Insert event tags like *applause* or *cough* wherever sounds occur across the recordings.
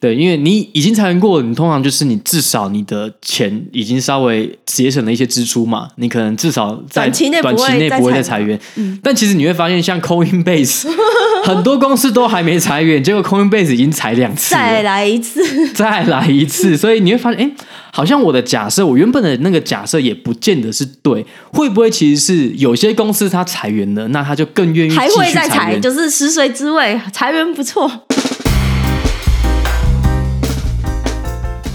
对，因为你已经裁员过，你通常就是你至少你的钱已经稍微节省了一些支出嘛，你可能至少在短期内不会再裁员。嗯，但其实你会发现，像 Coinbase *laughs* 很多公司都还没裁员，结果 Coinbase 已经裁两次，再来一次，*laughs* 再来一次，所以你会发现，哎，好像我的假设，我原本的那个假设也不见得是对，会不会其实是有些公司它裁员了，那他就更愿意还会再裁，就是食髓知味，裁员不错。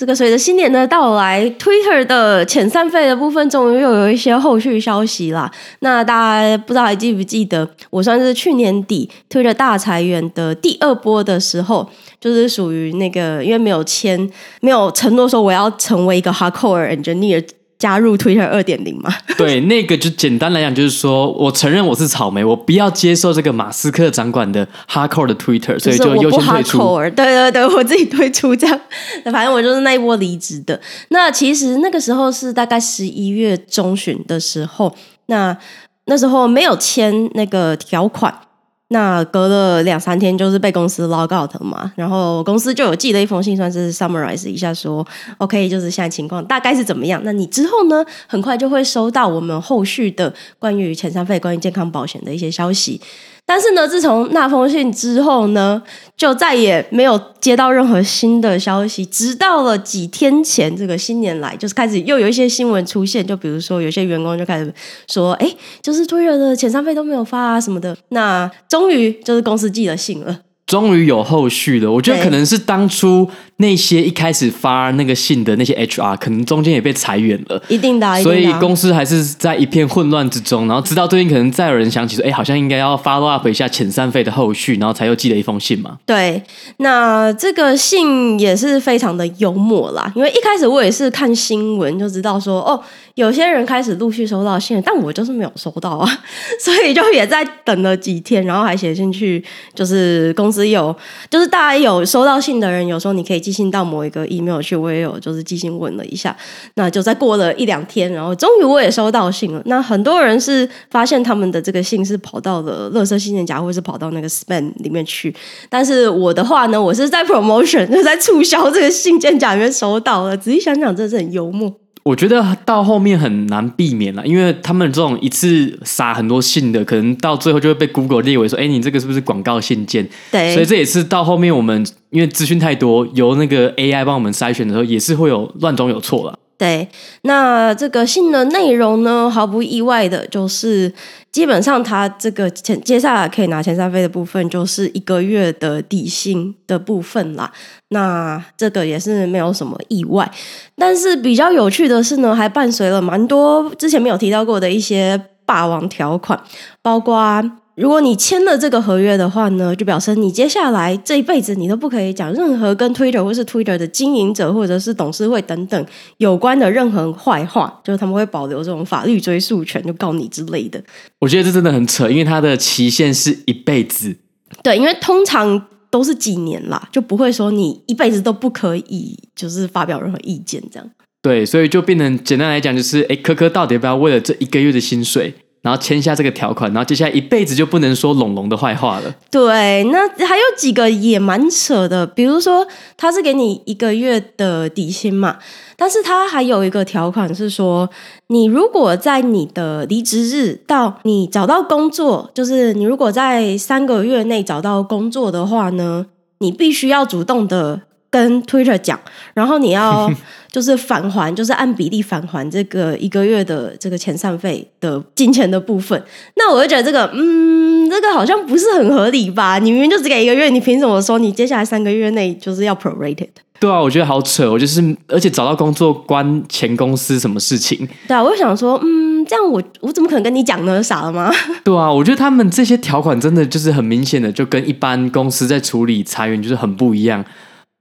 这个随着新年的到来，Twitter 的遣散费的部分终于又有一些后续消息啦。那大家不知道还记不记得，我算是去年底 Twitter 大裁员的第二波的时候，就是属于那个因为没有签，没有承诺说我要成为一个 hardcore engineer。加入 Twitter *laughs* 二点零吗？*laughs* 对，那个就简单来讲，就是说我承认我是草莓，我不要接受这个马斯克掌管的 hardcore 的 Twitter，所以就优先退出。对对对，我自己退出这样。反正我就是那一波离职的。那其实那个时候是大概十一月中旬的时候，那那时候没有签那个条款。那隔了两三天，就是被公司 log out 嘛，然后公司就有寄了一封信，算是 summarize 一下说，OK，就是现在情况大概是怎么样？那你之后呢，很快就会收到我们后续的关于遣散费、关于健康保险的一些消息。但是呢，自从那封信之后呢，就再也没有接到任何新的消息。直到了几天前，这个新年来，就是开始又有一些新闻出现，就比如说有些员工就开始说：“哎，就是推了的遣散费都没有发啊什么的。”那终于就是公司寄了信了。终于有后续了，我觉得可能是当初那些一开始发那个信的那些 HR，可能中间也被裁员了，一定的，所以公司还是在一片混乱之中。然后直到最近，可能再有人想起说，哎，好像应该要 follow up 一下遣散费的后续，然后才又寄了一封信嘛。对，那这个信也是非常的幽默啦，因为一开始我也是看新闻就知道说，哦。有些人开始陆续收到信，但我就是没有收到啊，*laughs* 所以就也在等了几天，然后还写信去，就是公司有，就是大家有收到信的人，有时候你可以寄信到某一个 email 去，我也有就是寄信问了一下，那就再过了一两天，然后终于我也收到信了。那很多人是发现他们的这个信是跑到了垃圾信件夹，或是跑到那个 spam 里面去，但是我的话呢，我是在 promotion，就在促销这个信件夹里面收到了。仔细想想，真的是很幽默。我觉得到后面很难避免了，因为他们这种一次撒很多信的，可能到最后就会被 Google 列为说：“哎，你这个是不是广告信件？”对，所以这也是到后面我们因为资讯太多，由那个 AI 帮我们筛选的时候，也是会有乱中有错了。对，那这个信的内容呢，毫不意外的就是，基本上它这个前接下来可以拿遣散费的部分，就是一个月的底薪的部分啦。那这个也是没有什么意外，但是比较有趣的是呢，还伴随了蛮多之前没有提到过的一些霸王条款，包括。如果你签了这个合约的话呢，就表示你接下来这一辈子你都不可以讲任何跟 Twitter 或是 Twitter 的经营者或者是董事会等等有关的任何坏话，就是他们会保留这种法律追诉权，就告你之类的。我觉得这真的很扯，因为它的期限是一辈子。对，因为通常都是几年啦，就不会说你一辈子都不可以就是发表任何意见这样。对，所以就变成简单来讲，就是哎，科科到底要不要为了这一个月的薪水？然后签下这个条款，然后接下来一辈子就不能说龙龙的坏话了。对，那还有几个也蛮扯的，比如说他是给你一个月的底薪嘛，但是他还有一个条款是说，你如果在你的离职日到你找到工作，就是你如果在三个月内找到工作的话呢，你必须要主动的跟 Twitter 讲，然后你要。*laughs* 就是返还，就是按比例返还这个一个月的这个遣散费的金钱的部分。那我就觉得这个，嗯，这个好像不是很合理吧？你明明就只给一个月，你凭什么说你接下来三个月内就是要 prorated？对啊，我觉得好扯。我就是，而且找到工作关前公司什么事情？对啊，我就想说，嗯，这样我我怎么可能跟你讲呢？傻了吗？*laughs* 对啊，我觉得他们这些条款真的就是很明显的，就跟一般公司在处理裁员就是很不一样。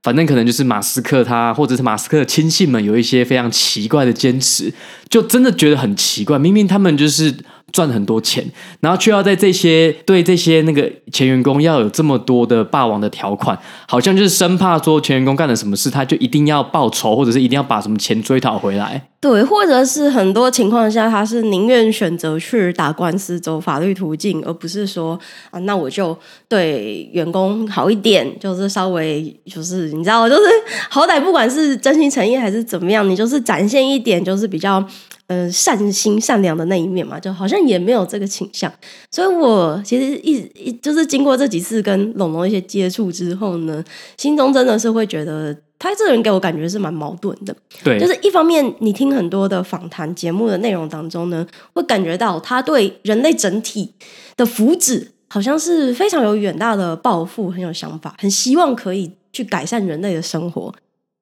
反正可能就是马斯克他或者是马斯克的亲信们有一些非常奇怪的坚持，就真的觉得很奇怪。明明他们就是。赚很多钱，然后却要在这些对这些那个前员工要有这么多的霸王的条款，好像就是生怕说前员工干了什么事，他就一定要报仇，或者是一定要把什么钱追讨回来。对，或者是很多情况下，他是宁愿选择去打官司走法律途径，而不是说啊，那我就对员工好一点，就是稍微就是你知道，就是好歹不管是真心诚意还是怎么样，你就是展现一点，就是比较。呃，善心善良的那一面嘛，就好像也没有这个倾向，所以我其实一一就是经过这几次跟龙龙一些接触之后呢，心中真的是会觉得他这个人给我感觉是蛮矛盾的。对，就是一方面你听很多的访谈节目的内容当中呢，会感觉到他对人类整体的福祉好像是非常有远大的抱负，很有想法，很希望可以去改善人类的生活。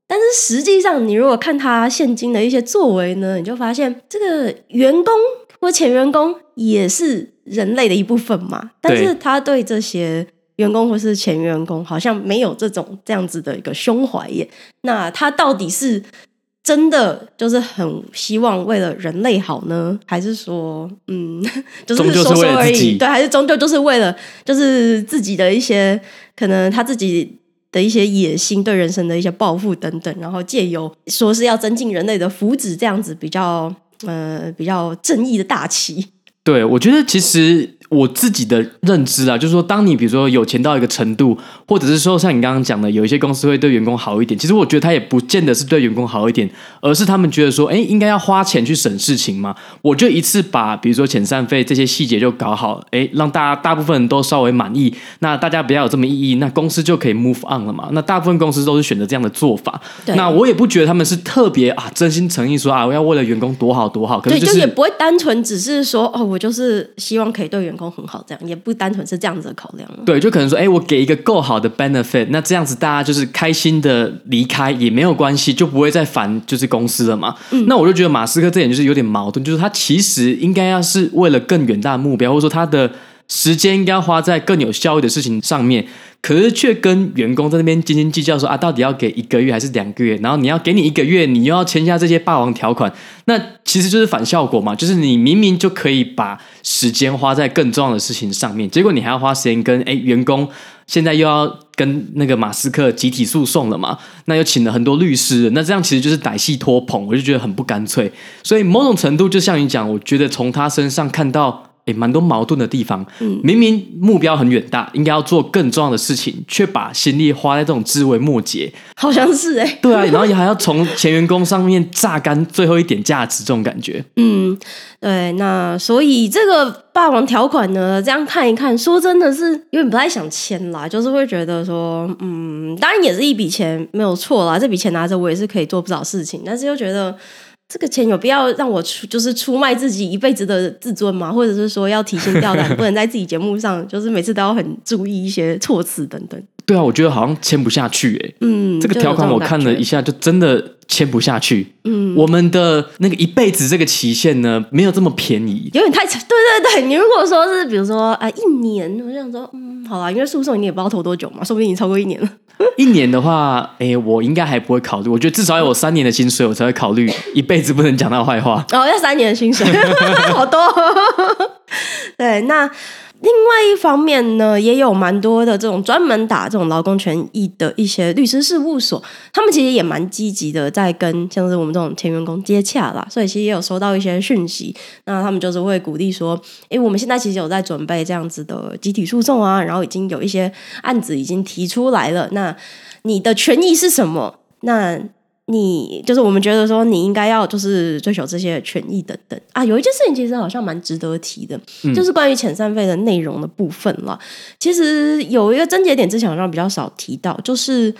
但是实际上，你如果看他现今的一些作为呢，你就发现这个员工或前员工也是人类的一部分嘛。但是他对这些员工或是前员工好像没有这种这样子的一个胸怀耶。那他到底是真的就是很希望为了人类好呢，还是说，嗯，*laughs* 就是说说而已？对，还是终究就是为了就是自己的一些可能他自己。的一些野心，对人生的一些抱负等等，然后借由说是要增进人类的福祉，这样子比较呃比较正义的大旗。对，我觉得其实。我自己的认知啊，就是说，当你比如说有钱到一个程度，或者是说像你刚刚讲的，有一些公司会对员工好一点。其实我觉得他也不见得是对员工好一点，而是他们觉得说，哎，应该要花钱去省事情嘛。我就一次把比如说遣散费这些细节就搞好，哎，让大家大部分人都稍微满意，那大家不要有这么异议，那公司就可以 move on 了嘛。那大部分公司都是选择这样的做法。对那我也不觉得他们是特别啊，真心诚意说啊，我要为了员工多好多好。可是、就是、对，就也不会单纯只是说哦，我就是希望可以对员工很好，这样也不单纯是这样子的考量。对，就可能说，哎，我给一个够好的 benefit，那这样子大家就是开心的离开也没有关系，就不会再烦就是公司了嘛。嗯，那我就觉得马斯克这点就是有点矛盾，就是他其实应该要是为了更远大的目标，或者说他的。时间应该要花在更有效益的事情上面，可是却跟员工在那边斤斤计较说啊，到底要给一个月还是两个月？然后你要给你一个月，你又要签下这些霸王条款，那其实就是反效果嘛。就是你明明就可以把时间花在更重要的事情上面，结果你还要花时间跟诶员工，现在又要跟那个马斯克集体诉讼了嘛？那又请了很多律师，那这样其实就是歹戏拖棚，我就觉得很不干脆。所以某种程度，就像你讲，我觉得从他身上看到。也蛮多矛盾的地方。嗯，明明目标很远大，应该要做更重要的事情，却把心力花在这种枝微末节，好像是哎、欸。对啊，然后也还要从前员工上面榨干最后一点价值，这种感觉。嗯，对。那所以这个霸王条款呢，这样看一看，说真的是有点不太想签啦，就是会觉得说，嗯，当然也是一笔钱，没有错啦。这笔钱拿着，我也是可以做不少事情，但是又觉得。这个钱有必要让我出，就是出卖自己一辈子的自尊吗？或者是说要提心吊胆，不能在自己节目上，就是每次都要很注意一些措辞等等。对啊，我觉得好像签不下去哎。嗯，这个条款我看了一下，就真的签不下去。嗯，我们的那个一辈子这个期限呢，没有这么便宜，有点太长。对对对，你如果说是比如说啊一年，我想说嗯，好啦，因为诉讼你也不知道投多久嘛，说不定已经超过一年了。*laughs* 一年的话，哎，我应该还不会考虑。我觉得至少要有三年的薪水，我才会考虑一辈子不能讲他坏话。哦，要三年的薪水，*laughs* 好多。*laughs* 对，那。另外一方面呢，也有蛮多的这种专门打这种劳工权益的一些律师事务所，他们其实也蛮积极的在跟像是我们这种前员工接洽啦，所以其实也有收到一些讯息，那他们就是会鼓励说，诶，我们现在其实有在准备这样子的集体诉讼啊，然后已经有一些案子已经提出来了，那你的权益是什么？那你就是我们觉得说你应该要就是追求这些权益等等啊，有一件事情其实好像蛮值得提的，嗯、就是关于遣散费的内容的部分了。其实有一个症结点之前好像比较少提到，就是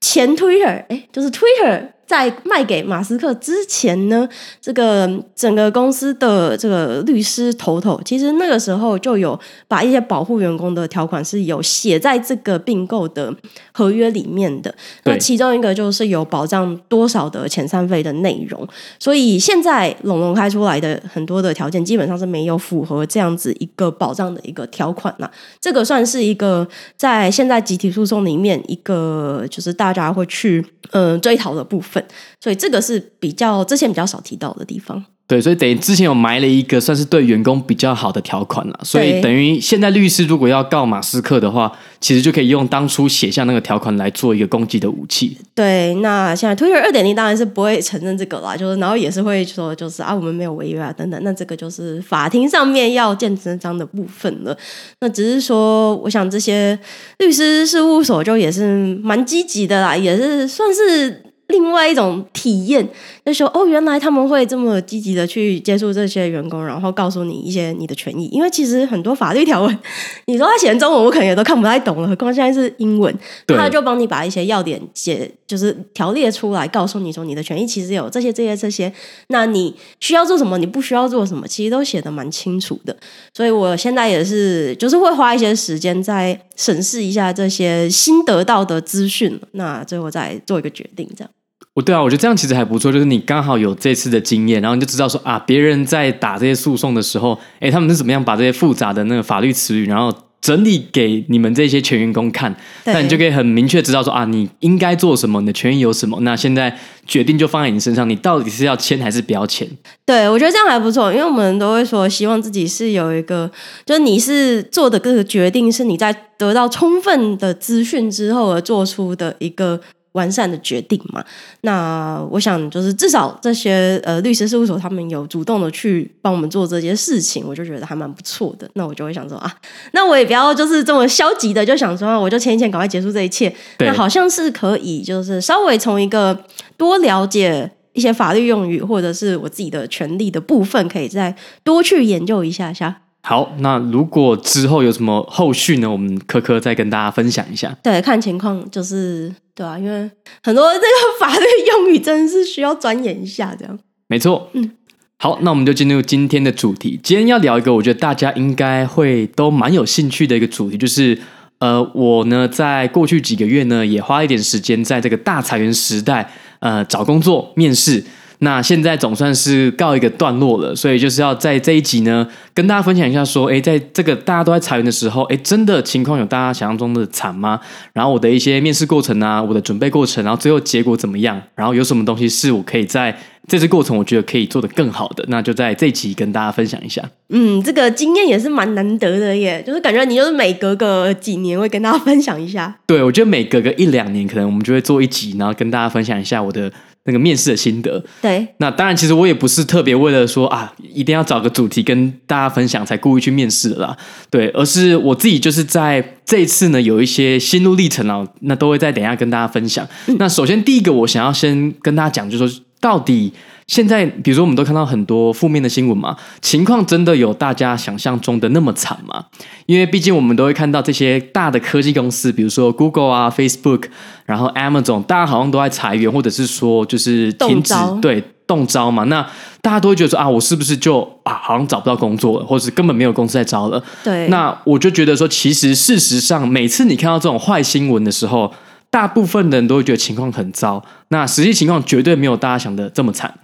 前 Twitter 哎，就是 Twitter 在卖给马斯克之前呢，这个整个公司的这个律师头头，其实那个时候就有把一些保护员工的条款是有写在这个并购的合约里面的。那其中一个就是有保障多少的遣散费的内容。所以现在龙龙开出来的很多的条件，基本上是没有符合这样子一个保障的一个条款呐。这个算是一个在现在集体诉讼里面一个就是大家会去嗯、呃、追讨的部分。所以这个是比较之前比较少提到的地方。对，所以等于之前有埋了一个算是对员工比较好的条款了。所以等于现在律师如果要告马斯克的话，其实就可以用当初写下那个条款来做一个攻击的武器。对，那现在 Twitter 二点零当然是不会承认这个啦，就是然后也是会说，就是啊，我们没有违约啊等等。那这个就是法庭上面要见真章的部分了。那只是说，我想这些律师事务所就也是蛮积极的啦，也是算是。另外一种体验，就说哦，原来他们会这么积极的去接触这些员工，然后告诉你一些你的权益。因为其实很多法律条文，你说他写成中文，我可能也都看不太懂了，何况现在是英文，他就帮你把一些要点写，就是条列出来，告诉你说你的权益其实有这些、这些、这些。那你需要做什么，你不需要做什么，其实都写的蛮清楚的。所以我现在也是，就是会花一些时间在审视一下这些新得到的资讯，那最后再做一个决定，这样。不对啊，我觉得这样其实还不错，就是你刚好有这次的经验，然后你就知道说啊，别人在打这些诉讼的时候，哎，他们是怎么样把这些复杂的那个法律词语，然后整理给你们这些全员工看，那你就可以很明确知道说啊，你应该做什么，你的权益有什么。那现在决定就放在你身上，你到底是要签还是不要签？对，我觉得这样还不错，因为我们都会说，希望自己是有一个，就是你是做的这个决定，是你在得到充分的资讯之后而做出的一个。完善的决定嘛，那我想就是至少这些呃律师事务所他们有主动的去帮我们做这些事情，我就觉得还蛮不错的。那我就会想说啊，那我也不要就是这么消极的就想说，我就签一签，赶快结束这一切。那好像是可以，就是稍微从一个多了解一些法律用语或者是我自己的权利的部分，可以再多去研究一下下。好，那如果之后有什么后续呢？我们科科再跟大家分享一下。对，看情况就是。对啊，因为很多这个法律用语真的是需要钻研一下，这样。没错，嗯，好，那我们就进入今天的主题。今天要聊一个我觉得大家应该会都蛮有兴趣的一个主题，就是呃，我呢在过去几个月呢也花一点时间在这个大裁员时代，呃，找工作面试。那现在总算是告一个段落了，所以就是要在这一集呢，跟大家分享一下，说，诶，在这个大家都在裁员的时候，诶，真的情况有大家想象中的惨吗？然后我的一些面试过程啊，我的准备过程，然后最后结果怎么样？然后有什么东西是我可以在这次过程，我觉得可以做得更好的？那就在这一集跟大家分享一下。嗯，这个经验也是蛮难得的耶，就是感觉你就是每隔个几年会跟大家分享一下。对，我觉得每隔个一两年，可能我们就会做一集，然后跟大家分享一下我的。那个面试的心得，对，那当然，其实我也不是特别为了说啊，一定要找个主题跟大家分享才故意去面试的啦，对，而是我自己就是在这一次呢，有一些心路历程啊，那都会再等一下跟大家分享。嗯。那首先第一个，我想要先跟大家讲，就是说到底。现在，比如说，我们都看到很多负面的新闻嘛，情况真的有大家想象中的那么惨吗？因为毕竟我们都会看到这些大的科技公司，比如说 Google 啊、Facebook，然后 Amazon，大家好像都在裁员，或者是说就是停止，对，动招嘛。那大家都会觉得说啊，我是不是就啊，好像找不到工作了，或者是根本没有公司在招了？对。那我就觉得说，其实事实上，每次你看到这种坏新闻的时候，大部分的人都会觉得情况很糟。那实际情况绝对没有大家想的这么惨。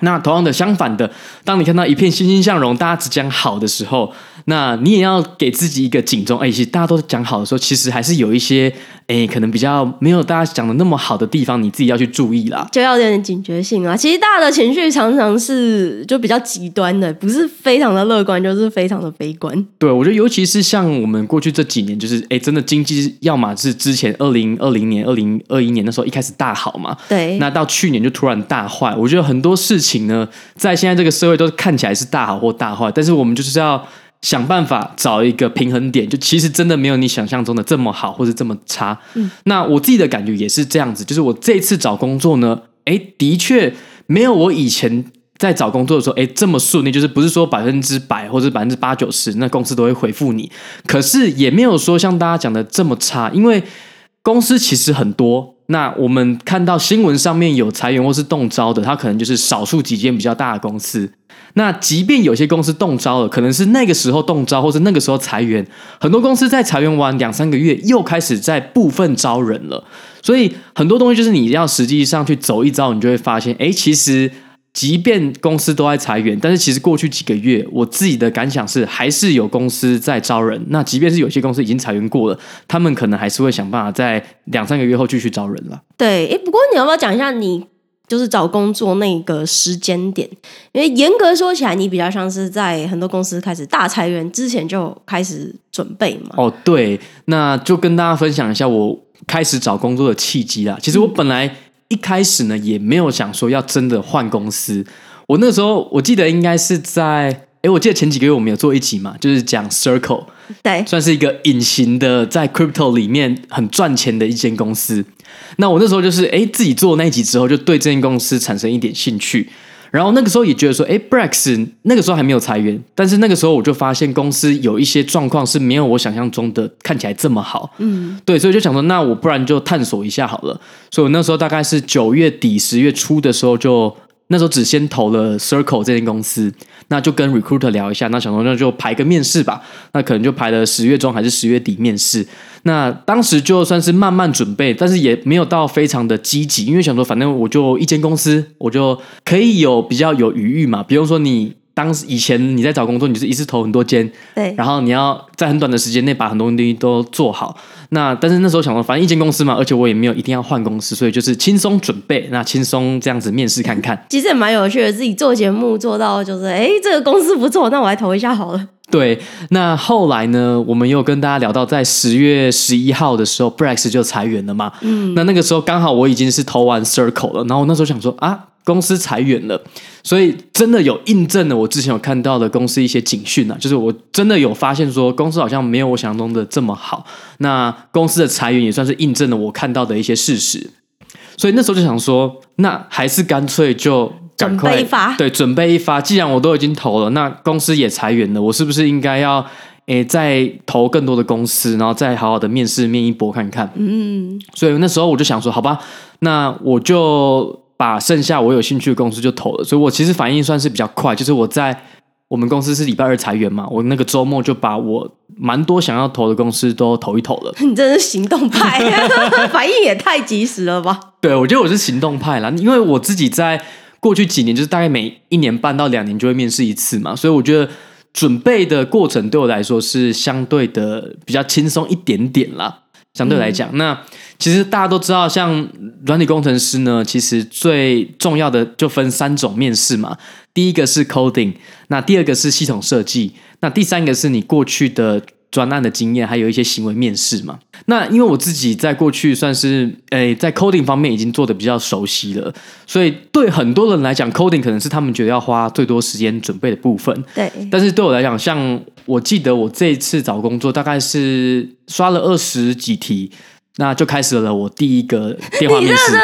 那同样的，相反的，当你看到一片欣欣向荣，大家只讲好的时候，那你也要给自己一个警钟。哎，其实大家都讲好的时候，其实还是有一些。哎，可能比较没有大家讲的那么好的地方，你自己要去注意啦，就要有点警觉性啊。其实大家的情绪常常是就比较极端的，不是非常的乐观，就是非常的悲观。对，我觉得尤其是像我们过去这几年，就是哎，真的经济要么是之前二零二零年、二零二一年的时候一开始大好嘛，对，那到去年就突然大坏。我觉得很多事情呢，在现在这个社会都看起来是大好或大坏，但是我们就是要。想办法找一个平衡点，就其实真的没有你想象中的这么好或者这么差。嗯，那我自己的感觉也是这样子，就是我这次找工作呢，哎，的确没有我以前在找工作的时候，哎，这么顺利，就是不是说百分之百或者百分之八九十，那公司都会回复你，可是也没有说像大家讲的这么差，因为公司其实很多。那我们看到新闻上面有裁员或是动招的，它可能就是少数几间比较大的公司。那即便有些公司动招了，可能是那个时候动招，或是那个时候裁员。很多公司在裁员完两三个月，又开始在部分招人了。所以很多东西就是你要实际上去走一遭，你就会发现，哎，其实。即便公司都在裁员，但是其实过去几个月，我自己的感想是，还是有公司在招人。那即便是有些公司已经裁员过了，他们可能还是会想办法在两三个月后继续招人了。对，哎，不过你要不要讲一下你就是找工作那个时间点？因为严格说起来，你比较像是在很多公司开始大裁员之前就开始准备嘛。哦，对，那就跟大家分享一下我开始找工作的契机啦。其实我本来、嗯。一开始呢，也没有想说要真的换公司。我那个时候，我记得应该是在，哎，我记得前几个月我们有做一集嘛，就是讲 Circle，对，算是一个隐形的在 Crypto 里面很赚钱的一间公司。那我那时候就是，哎，自己做那一集之后，就对这间公司产生一点兴趣。然后那个时候也觉得说，哎，Brex 那个时候还没有裁员，但是那个时候我就发现公司有一些状况是没有我想象中的看起来这么好，嗯，对，所以就想说，那我不然就探索一下好了。所以我那时候大概是九月底十月初的时候就。那时候只先投了 Circle 这间公司，那就跟 Recruiter 聊一下，那想说那就排个面试吧，那可能就排了十月中还是十月底面试。那当时就算是慢慢准备，但是也没有到非常的积极，因为想说反正我就一间公司，我就可以有比较有余裕嘛，比如说你。当时以前你在找工作，你是一次投很多间，对，然后你要在很短的时间内把很多东西都做好。那但是那时候想说，反正一间公司嘛，而且我也没有一定要换公司，所以就是轻松准备，那轻松这样子面试看看。其实也蛮有趣的，自己做节目做到就是，哎，这个公司不错，那我来投一下好了。对，那后来呢，我们又跟大家聊到，在十月十一号的时候，Brex 就裁员了嘛。嗯，那那个时候刚好我已经是投完 Circle 了，然后我那时候想说啊。公司裁员了，所以真的有印证了我之前有看到的公司一些警讯啊，就是我真的有发现说公司好像没有我想象中的这么好。那公司的裁员也算是印证了我看到的一些事实，所以那时候就想说，那还是干脆就赶快准备一发，对，准备一发。既然我都已经投了，那公司也裁员了，我是不是应该要诶再投更多的公司，然后再好好的面试面一波看看？嗯，所以那时候我就想说，好吧，那我就。把剩下我有兴趣的公司就投了，所以我其实反应算是比较快。就是我在我们公司是礼拜二裁员嘛，我那个周末就把我蛮多想要投的公司都投一投了。*laughs* 你真是行动派，*laughs* 反应也太及时了吧？对，我觉得我是行动派啦，因为我自己在过去几年，就是大概每一年半到两年就会面试一次嘛，所以我觉得准备的过程对我来说是相对的比较轻松一点点啦。相对来讲，嗯、那其实大家都知道，像软体工程师呢，其实最重要的就分三种面试嘛。第一个是 coding，那第二个是系统设计，那第三个是你过去的专案的经验，还有一些行为面试嘛。那因为我自己在过去算是诶，在 coding 方面已经做的比较熟悉了，所以对很多人来讲，coding 可能是他们觉得要花最多时间准备的部分。对，但是对我来讲，像我记得我这一次找工作，大概是刷了二十几题。那就开始了我第一个电话面试，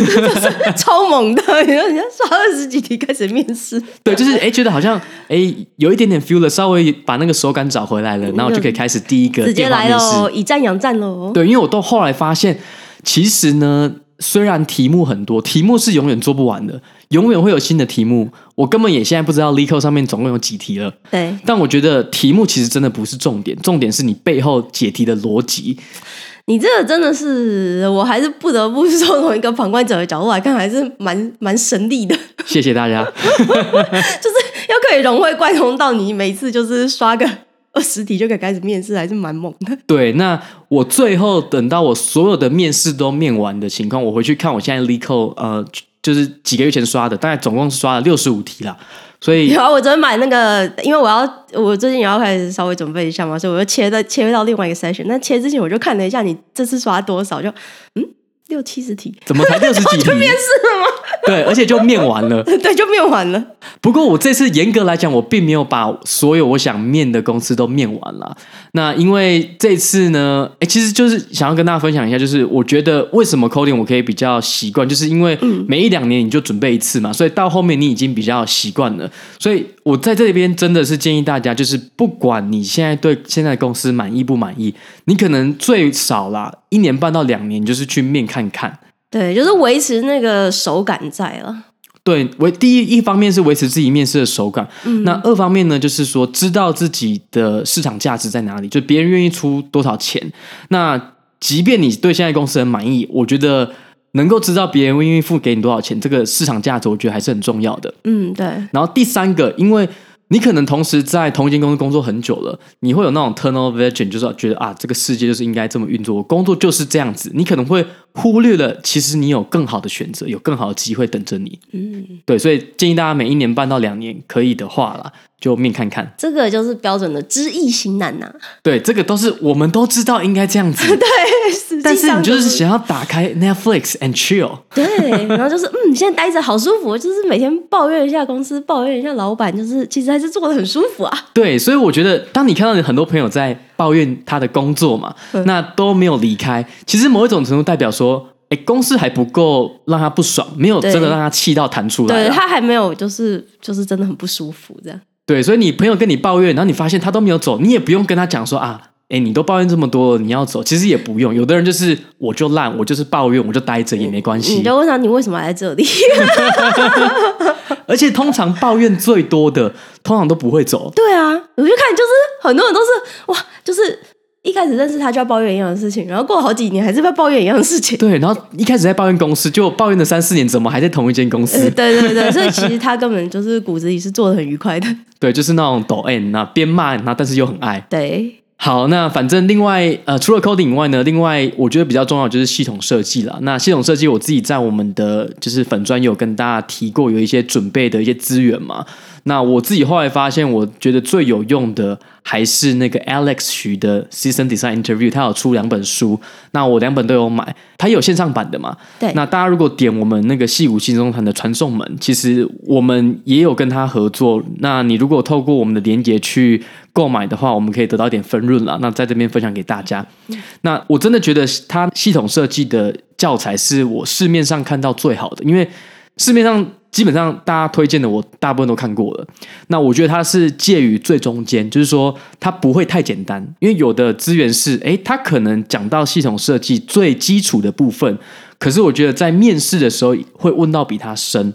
你真的是超猛的！你说人家刷二十几题开始面试，对，就是哎，觉得好像哎有一点点 feel 了，稍微把那个手感找回来了，然后就可以开始第一个直接来喽，以战养战喽。对，因为我到后来发现，其实呢，虽然题目很多，题目是永远做不完的，永远会有新的题目。我根本也现在不知道 LeetCode 上面总共有几题了。对，但我觉得题目其实真的不是重点，重点是你背后解题的逻辑。你这个真的是，我还是不得不说，从一个旁观者的角度来看，还是蛮蛮神力的。谢谢大家，*laughs* 就是要可以融会贯通到你每次就是刷个二十题就可以开始面试，还是蛮猛的。*laughs* 对，那我最后等到我所有的面试都面完的情况，我回去看我现在 LeetCode，呃，就是几个月前刷的，大概总共是刷了六十五题啦。所以，有啊我昨天买那个，因为我要我最近也要开始稍微准备一下嘛，所以我就切到切到另外一个 session。那切之前我就看了一下，你这次刷多少？就嗯，六七十题，怎么才六十几题？*laughs* 就面试了吗？对，而且就面完了，*laughs* 对，就面完了。不过我这次严格来讲，我并没有把所有我想面的公司都面完了。那因为这次呢，哎，其实就是想要跟大家分享一下，就是我觉得为什么 coding 我可以比较习惯，就是因为每一两年你就准备一次嘛，所以到后面你已经比较习惯了。所以我在这边真的是建议大家，就是不管你现在对现在公司满意不满意，你可能最少啦一年半到两年，就是去面看看。对，就是维持那个手感在了。对，维第一一方面是维持自己面试的手感，嗯，那二方面呢，就是说知道自己的市场价值在哪里，就别人愿意出多少钱。那即便你对现在公司很满意，我觉得能够知道别人愿意付给你多少钱，这个市场价值，我觉得还是很重要的。嗯，对。然后第三个，因为。你可能同时在同一间公司工作很久了，你会有那种 tunnel vision，就是觉得啊，这个世界就是应该这么运作，工作就是这样子。你可能会忽略了，其实你有更好的选择，有更好的机会等着你。嗯，对，所以建议大家每一年半到两年，可以的话啦。就面看看，这个就是标准的知易行难呐、啊。对，这个都是我们都知道应该这样子。*laughs* 对，但是你就是想要打开 Netflix and chill。对，然后就是嗯，你现在待着好舒服，就是每天抱怨一下公司，抱怨一下老板，就是其实还是做的很舒服啊。对，所以我觉得，当你看到你很多朋友在抱怨他的工作嘛，嗯、那都没有离开，其实某一种程度代表说，哎，公司还不够让他不爽，没有真的让他气到弹出来。对，他还没有，就是就是真的很不舒服这样。对，所以你朋友跟你抱怨，然后你发现他都没有走，你也不用跟他讲说啊，哎，你都抱怨这么多，你要走，其实也不用。有的人就是我就烂，我就是抱怨，我就待着也没关系。你就问他你为什么还在这里？*laughs* 而且通常抱怨最多的，通常都不会走。对啊，我就看就是很多人都是哇，就是。一开始认识他就要抱怨一样的事情，然后过了好几年还是在抱怨一样的事情。对，然后一开始在抱怨公司，就抱怨了三四年，怎么还在同一间公司？呃、对对对，所以其实他根本就是骨子里是做的很愉快的。*laughs* 对，就是那种抖 M，那边骂，那但是又很爱。对，好，那反正另外呃，除了 coding 以外呢，另外我觉得比较重要就是系统设计了。那系统设计我自己在我们的就是粉专有跟大家提过，有一些准备的一些资源嘛。那我自己后来发现，我觉得最有用的还是那个 Alex 徐的 System Design Interview，他有出两本书，那我两本都有买，他有线上版的嘛？对。那大家如果点我们那个戏骨新中团的传送门，其实我们也有跟他合作。那你如果透过我们的连结去购买的话，我们可以得到一点分润了。那在这边分享给大家。那我真的觉得他系统设计的教材是我市面上看到最好的，因为市面上。基本上大家推荐的我大部分都看过了，那我觉得它是介于最中间，就是说它不会太简单，因为有的资源是，诶，它可能讲到系统设计最基础的部分，可是我觉得在面试的时候会问到比它深，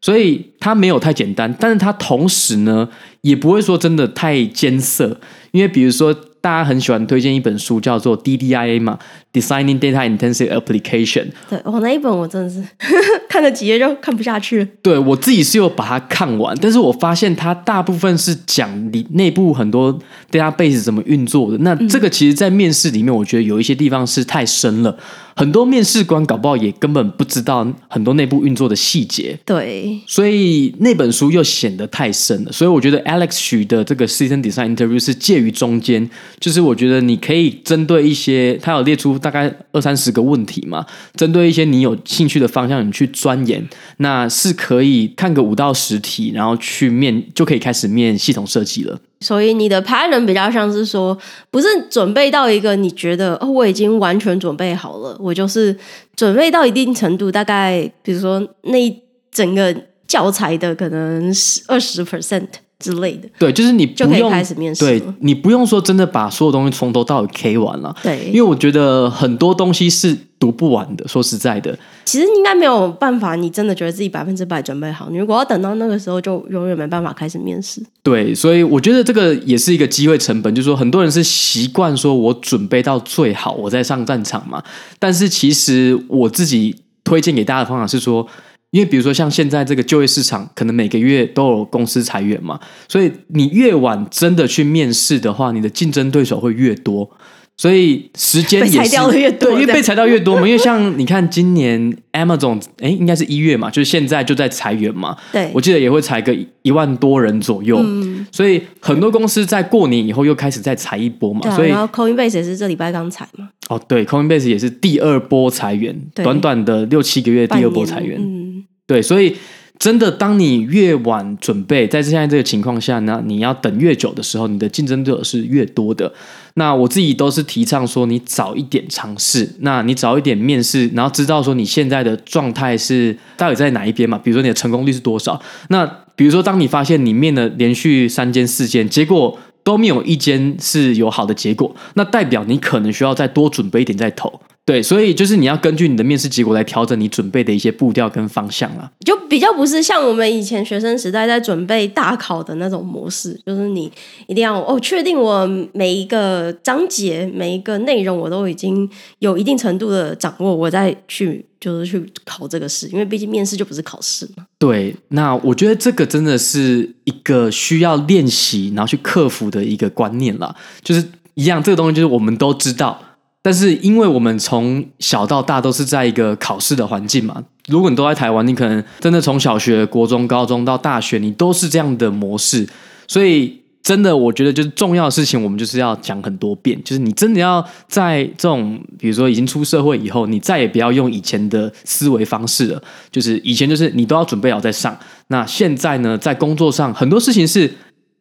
所以它没有太简单，但是它同时呢也不会说真的太艰涩，因为比如说。大家很喜欢推荐一本书，叫做 DDIA 嘛，Designing Data Intensive Application。对，我那一本我真的是 *laughs* 看了几页就看不下去了。对，我自己是有把它看完，但是我发现它大部分是讲你内部很多 database 怎么运作的。那这个其实，在面试里面，我觉得有一些地方是太深了。很多面试官搞不好也根本不知道很多内部运作的细节，对，所以那本书又显得太深了。所以我觉得 Alex 许的这个 Season Design Interview 是介于中间，就是我觉得你可以针对一些，他有列出大概二三十个问题嘛，针对一些你有兴趣的方向，你去钻研，那是可以看个五到十题，然后去面就可以开始面系统设计了。所以你的 plan 比较像是说，不是准备到一个你觉得哦，我已经完全准备好了，我就是准备到一定程度，大概比如说那一整个教材的可能十二十 percent 之类的。对，就是你就可以开始面试。对，你不用说真的把所有东西从头到尾 K 完了。对，因为我觉得很多东西是。读不完的，说实在的，其实应该没有办法。你真的觉得自己百分之百准备好，你如果要等到那个时候，就永远没办法开始面试。对，所以我觉得这个也是一个机会成本，就是说很多人是习惯说我准备到最好，我再上战场嘛。但是其实我自己推荐给大家的方法是说，因为比如说像现在这个就业市场，可能每个月都有公司裁员嘛，所以你越晚真的去面试的话，你的竞争对手会越多。所以时间也是被裁掉的越多，对，因为被裁掉越多嘛。*laughs* 因为像你看，今年 Amazon 哎，应该是一月嘛，就是现在就在裁员嘛。对，我记得也会裁个一万多人左右。嗯，所以很多公司在过年以后又开始再裁一波嘛。所以然后 Coinbase 也是这礼拜刚裁嘛。哦，对，Coinbase 也是第二波裁员，短短的六七个月第二波裁员。嗯。对，所以。真的，当你越晚准备，在现在这个情况下呢，你要等越久的时候，你的竞争对手是越多的。那我自己都是提倡说，你早一点尝试，那你早一点面试，然后知道说你现在的状态是到底在哪一边嘛？比如说你的成功率是多少？那比如说，当你发现你面了连续三间、四间，结果都没有一间是有好的结果，那代表你可能需要再多准备一点再投。对，所以就是你要根据你的面试结果来调整你准备的一些步调跟方向啊，就比较不是像我们以前学生时代在准备大考的那种模式，就是你一定要哦确定我每一个章节每一个内容我都已经有一定程度的掌握，我再去就是去考这个试，因为毕竟面试就不是考试嘛。对，那我觉得这个真的是一个需要练习然后去克服的一个观念了，就是一样这个东西就是我们都知道。但是，因为我们从小到大都是在一个考试的环境嘛，如果你都在台湾，你可能真的从小学、国中、高中到大学，你都是这样的模式。所以，真的，我觉得就是重要的事情，我们就是要讲很多遍。就是你真的要在这种，比如说已经出社会以后，你再也不要用以前的思维方式了。就是以前就是你都要准备好再上。那现在呢，在工作上很多事情是，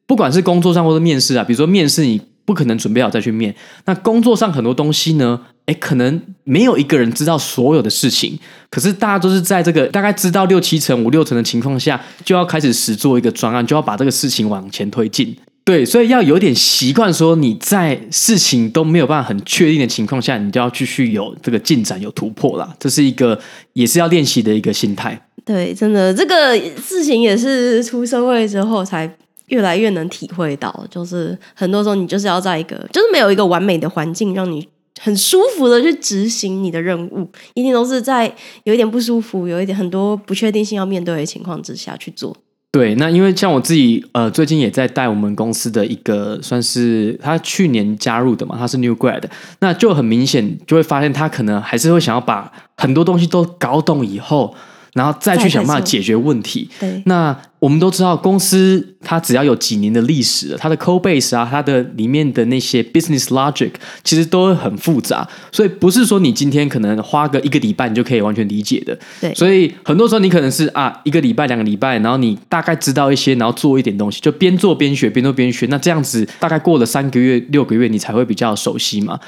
不管是工作上或者面试啊，比如说面试你。不可能准备好再去面。那工作上很多东西呢，诶，可能没有一个人知道所有的事情。可是大家都是在这个大概知道六七成、五六成的情况下，就要开始实做一个专案，就要把这个事情往前推进。对，所以要有点习惯，说你在事情都没有办法很确定的情况下，你就要继续有这个进展、有突破啦。这是一个也是要练习的一个心态。对，真的这个事情也是出社会之后才。越来越能体会到，就是很多时候你就是要在一个，就是没有一个完美的环境，让你很舒服的去执行你的任务，一定都是在有一点不舒服、有一点很多不确定性要面对的情况之下去做。对，那因为像我自己，呃，最近也在带我们公司的一个，算是他去年加入的嘛，他是 New Grad，那就很明显就会发现他可能还是会想要把很多东西都搞懂以后。然后再去想办法解决问题。对，那我们都知道，公司它只要有几年的历史，它的 code base 啊，它的里面的那些 business logic 其实都会很复杂，所以不是说你今天可能花个一个礼拜你就可以完全理解的。对，所以很多时候你可能是啊一个礼拜、两个礼拜，然后你大概知道一些，然后做一点东西，就边做边学，边做边学。那这样子大概过了三个月、六个月，你才会比较熟悉嘛。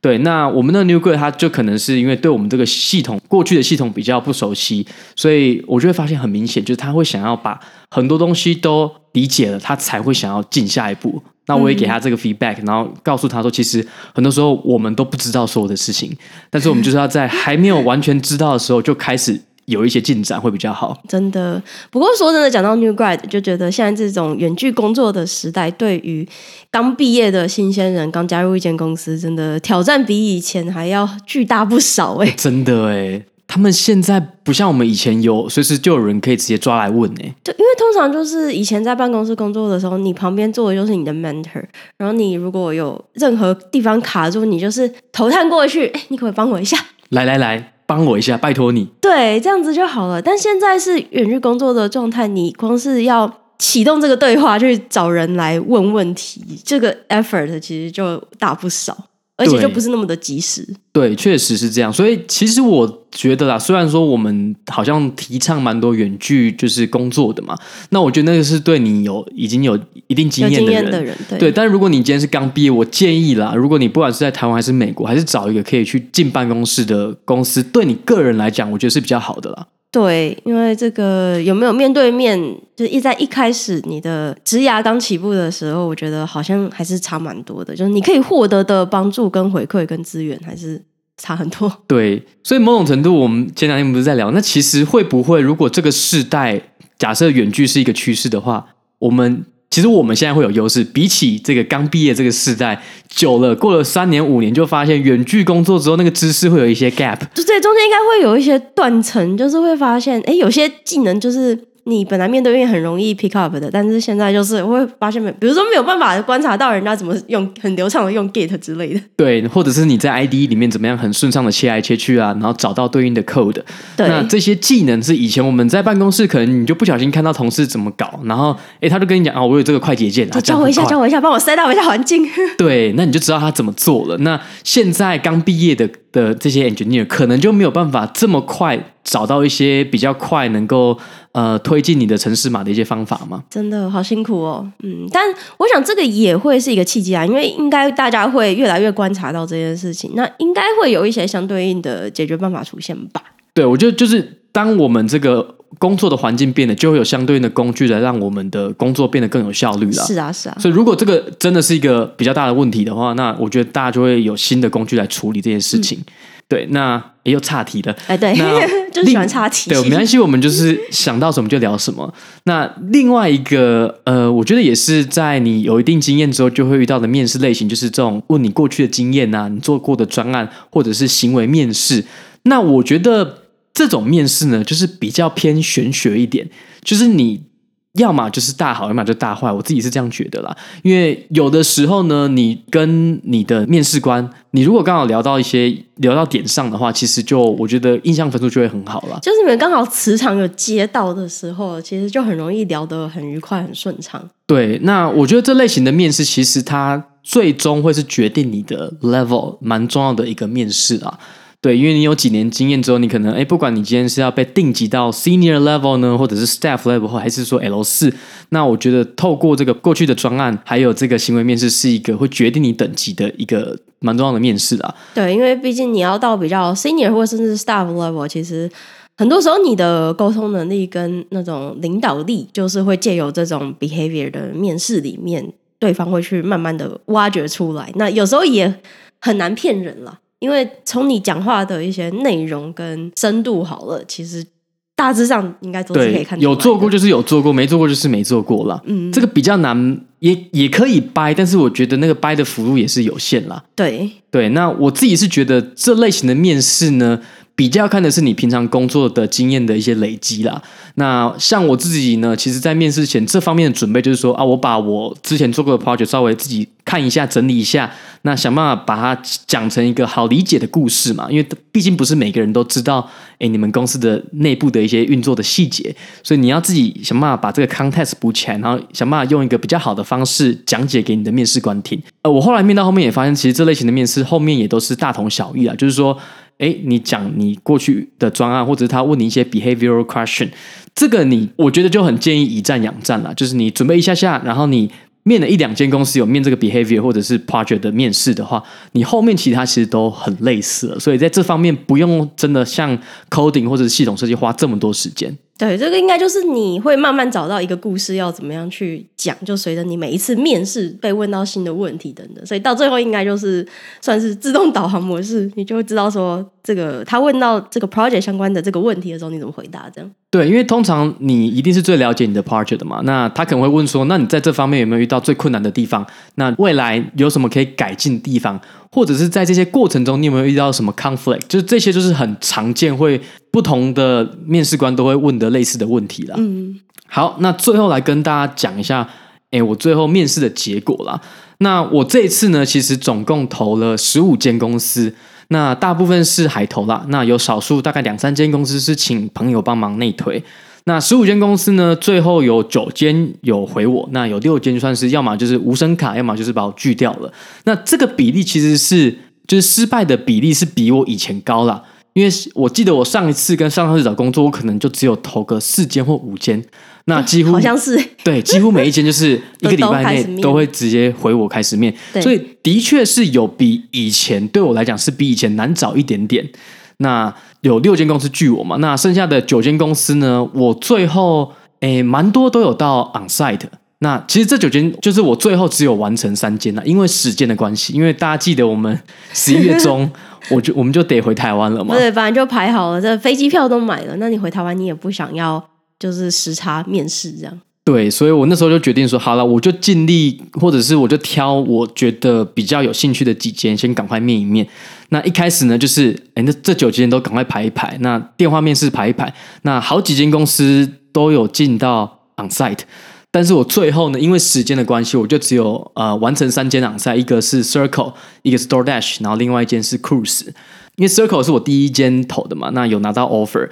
对，那我们的 New Grad 他就可能是因为对我们这个系统过去的系统比较不熟悉，所以我就会发现很明显，就是他会想要把很多东西都理解了，他才会想要进下一步。那我也给他这个 feedback，然后告诉他说，其实很多时候我们都不知道所有的事情，但是我们就是要在还没有完全知道的时候就开始。有一些进展会比较好，真的。不过说真的，讲到 New Grad，就觉得现在这种远距工作的时代，对于刚毕业的新鲜人，刚加入一间公司，真的挑战比以前还要巨大不少哎、欸。真的哎，他们现在不像我们以前有随时就有人可以直接抓来问哎。对，因为通常就是以前在办公室工作的时候，你旁边坐的就是你的 mentor，然后你如果有任何地方卡住，你就是头探过去，哎，你可不可以帮我一下？来来来。帮我一下，拜托你。对，这样子就好了。但现在是远距工作的状态，你光是要启动这个对话，去找人来问问题，这个 effort 其实就大不少。而且就不是那么的及时，对，确实是这样。所以其实我觉得啦，虽然说我们好像提倡蛮多远距就是工作的嘛，那我觉得那个是对你有已经有一定经验的人，的人对，对。但如果你今天是刚毕业，我建议啦，如果你不管是在台湾还是美国，还是找一个可以去进办公室的公司，对你个人来讲，我觉得是比较好的啦。对，因为这个有没有面对面，就一在一开始你的职涯刚起步的时候，我觉得好像还是差蛮多的，就是你可以获得的帮助跟回馈跟资源还是差很多。对，所以某种程度，我们前两天不是在聊，那其实会不会，如果这个世代假设远距是一个趋势的话，我们。其实我们现在会有优势，比起这个刚毕业这个世代，久了过了三年五年，就发现远距工作之后，那个知识会有一些 gap，就这中间应该会有一些断层，就是会发现，哎，有些技能就是。你本来面对面很容易 pick up 的，但是现在就是我会发现没，比如说没有办法观察到人家怎么用很流畅的用 Git 之类的。对，或者是你在 IDE 里面怎么样很顺畅的切来切去啊，然后找到对应的 code。对，那这些技能是以前我们在办公室可能你就不小心看到同事怎么搞，然后哎他就跟你讲啊，我有这个快捷键，就教我一下，教我一下，帮我 set up 一下环境。*laughs* 对，那你就知道他怎么做了。那现在刚毕业的的这些 engineer 可能就没有办法这么快找到一些比较快能够呃推进你的城市码的一些方法吗？真的好辛苦哦，嗯，但我想这个也会是一个契机啊，因为应该大家会越来越观察到这件事情，那应该会有一些相对应的解决办法出现吧？对，我觉得就是当我们这个。工作的环境变了，就会有相对应的工具来让我们的工作变得更有效率了。是啊，是啊。所以如果这个真的是一个比较大的问题的话，那我觉得大家就会有新的工具来处理这件事情。嗯、对，那也有岔题的。哎，对，*laughs* 就是喜欢岔题。对，没关系，我们就是想到什么就聊什么。*laughs* 那另外一个，呃，我觉得也是在你有一定经验之后就会遇到的面试类型，就是这种问你过去的经验啊，你做过的专案或者是行为面试。那我觉得。这种面试呢，就是比较偏玄学一点，就是你要么就是大好，要么就大坏。我自己是这样觉得啦，因为有的时候呢，你跟你的面试官，你如果刚好聊到一些聊到点上的话，其实就我觉得印象分数就会很好了。就是你们刚好磁场有接到的时候，其实就很容易聊得很愉快、很顺畅。对，那我觉得这类型的面试，其实它最终会是决定你的 level 蛮重要的一个面试啊。对，因为你有几年经验之后，你可能哎，不管你今天是要被定级到 senior level 呢，或者是 staff level，或还是说 L 四，那我觉得透过这个过去的专案，还有这个行为面试，是一个会决定你等级的一个蛮重要的面试啊。对，因为毕竟你要到比较 senior 或甚至 staff level，其实很多时候你的沟通能力跟那种领导力，就是会借由这种 behavior 的面试里面，对方会去慢慢的挖掘出来。那有时候也很难骗人了。因为从你讲话的一些内容跟深度好了，其实大致上应该都是可以看出来。有做过就是有做过，没做过就是没做过了。嗯，这个比较难，也也可以掰，但是我觉得那个掰的幅度也是有限啦。对对，那我自己是觉得这类型的面试呢，比较看的是你平常工作的经验的一些累积啦。那像我自己呢，其实，在面试前这方面的准备就是说啊，我把我之前做过的 project 稍微自己看一下、整理一下，那想办法把它讲成一个好理解的故事嘛。因为毕竟不是每个人都知道，哎，你们公司的内部的一些运作的细节，所以你要自己想办法把这个 context 补起来，然后想办法用一个比较好的方式讲解给你的面试官听。呃，我后来面到后面也发现，其实这类型的面试后面也都是大同小异啊，就是说。哎，你讲你过去的专案，或者是他问你一些 behavioral question，这个你我觉得就很建议以战养战了。就是你准备一下下，然后你面了一两间公司有面这个 behavior 或者是 project 的面试的话，你后面其他其实都很类似了。所以在这方面不用真的像 coding 或者系统设计花这么多时间。对，这个应该就是你会慢慢找到一个故事要怎么样去讲，就随着你每一次面试被问到新的问题等等，所以到最后应该就是算是自动导航模式，你就会知道说这个他问到这个 project 相关的这个问题的时候，你怎么回答这样。对，因为通常你一定是最了解你的 project 的嘛，那他可能会问说，那你在这方面有没有遇到最困难的地方？那未来有什么可以改进的地方？或者是在这些过程中，你有没有遇到什么 conflict？就是这些，就是很常见，会不同的面试官都会问的类似的问题啦。嗯，好，那最后来跟大家讲一下，诶，我最后面试的结果啦。那我这一次呢，其实总共投了十五间公司，那大部分是海投啦，那有少数大概两三间公司是请朋友帮忙内推。那十五间公司呢，最后有九间有回我，那有六间就算是要么就是无声卡，要么就是把我拒掉了。那这个比例其实是就是失败的比例是比我以前高啦，因为我记得我上一次跟上上次找工作，我可能就只有投个四间或五间，那几乎 *laughs* 好像是对，几乎每一间就是一个礼拜内都会直接回我开始面，所以的确是有比以前对我来讲是比以前难找一点点。那有六间公司拒我嘛？那剩下的九间公司呢？我最后诶，蛮多都有到 onsite。那其实这九间就是我最后只有完成三间了，因为时间的关系。因为大家记得我们 *laughs* 十一月中，我就我们就得回台湾了嘛。对，反正就排好了，这飞机票都买了。那你回台湾，你也不想要就是时差面试这样。对，所以我那时候就决定说，好了，我就尽力，或者是我就挑我觉得比较有兴趣的几间，先赶快面一面。那一开始呢，就是哎，那这九间都赶快排一排，那电话面试排一排，那好几间公司都有进到 onsite，但是我最后呢，因为时间的关系，我就只有呃完成三间 onsite，一个是 Circle，一个是 DoorDash，然后另外一间是 Cruise，因为 Circle 是我第一间投的嘛，那有拿到 offer，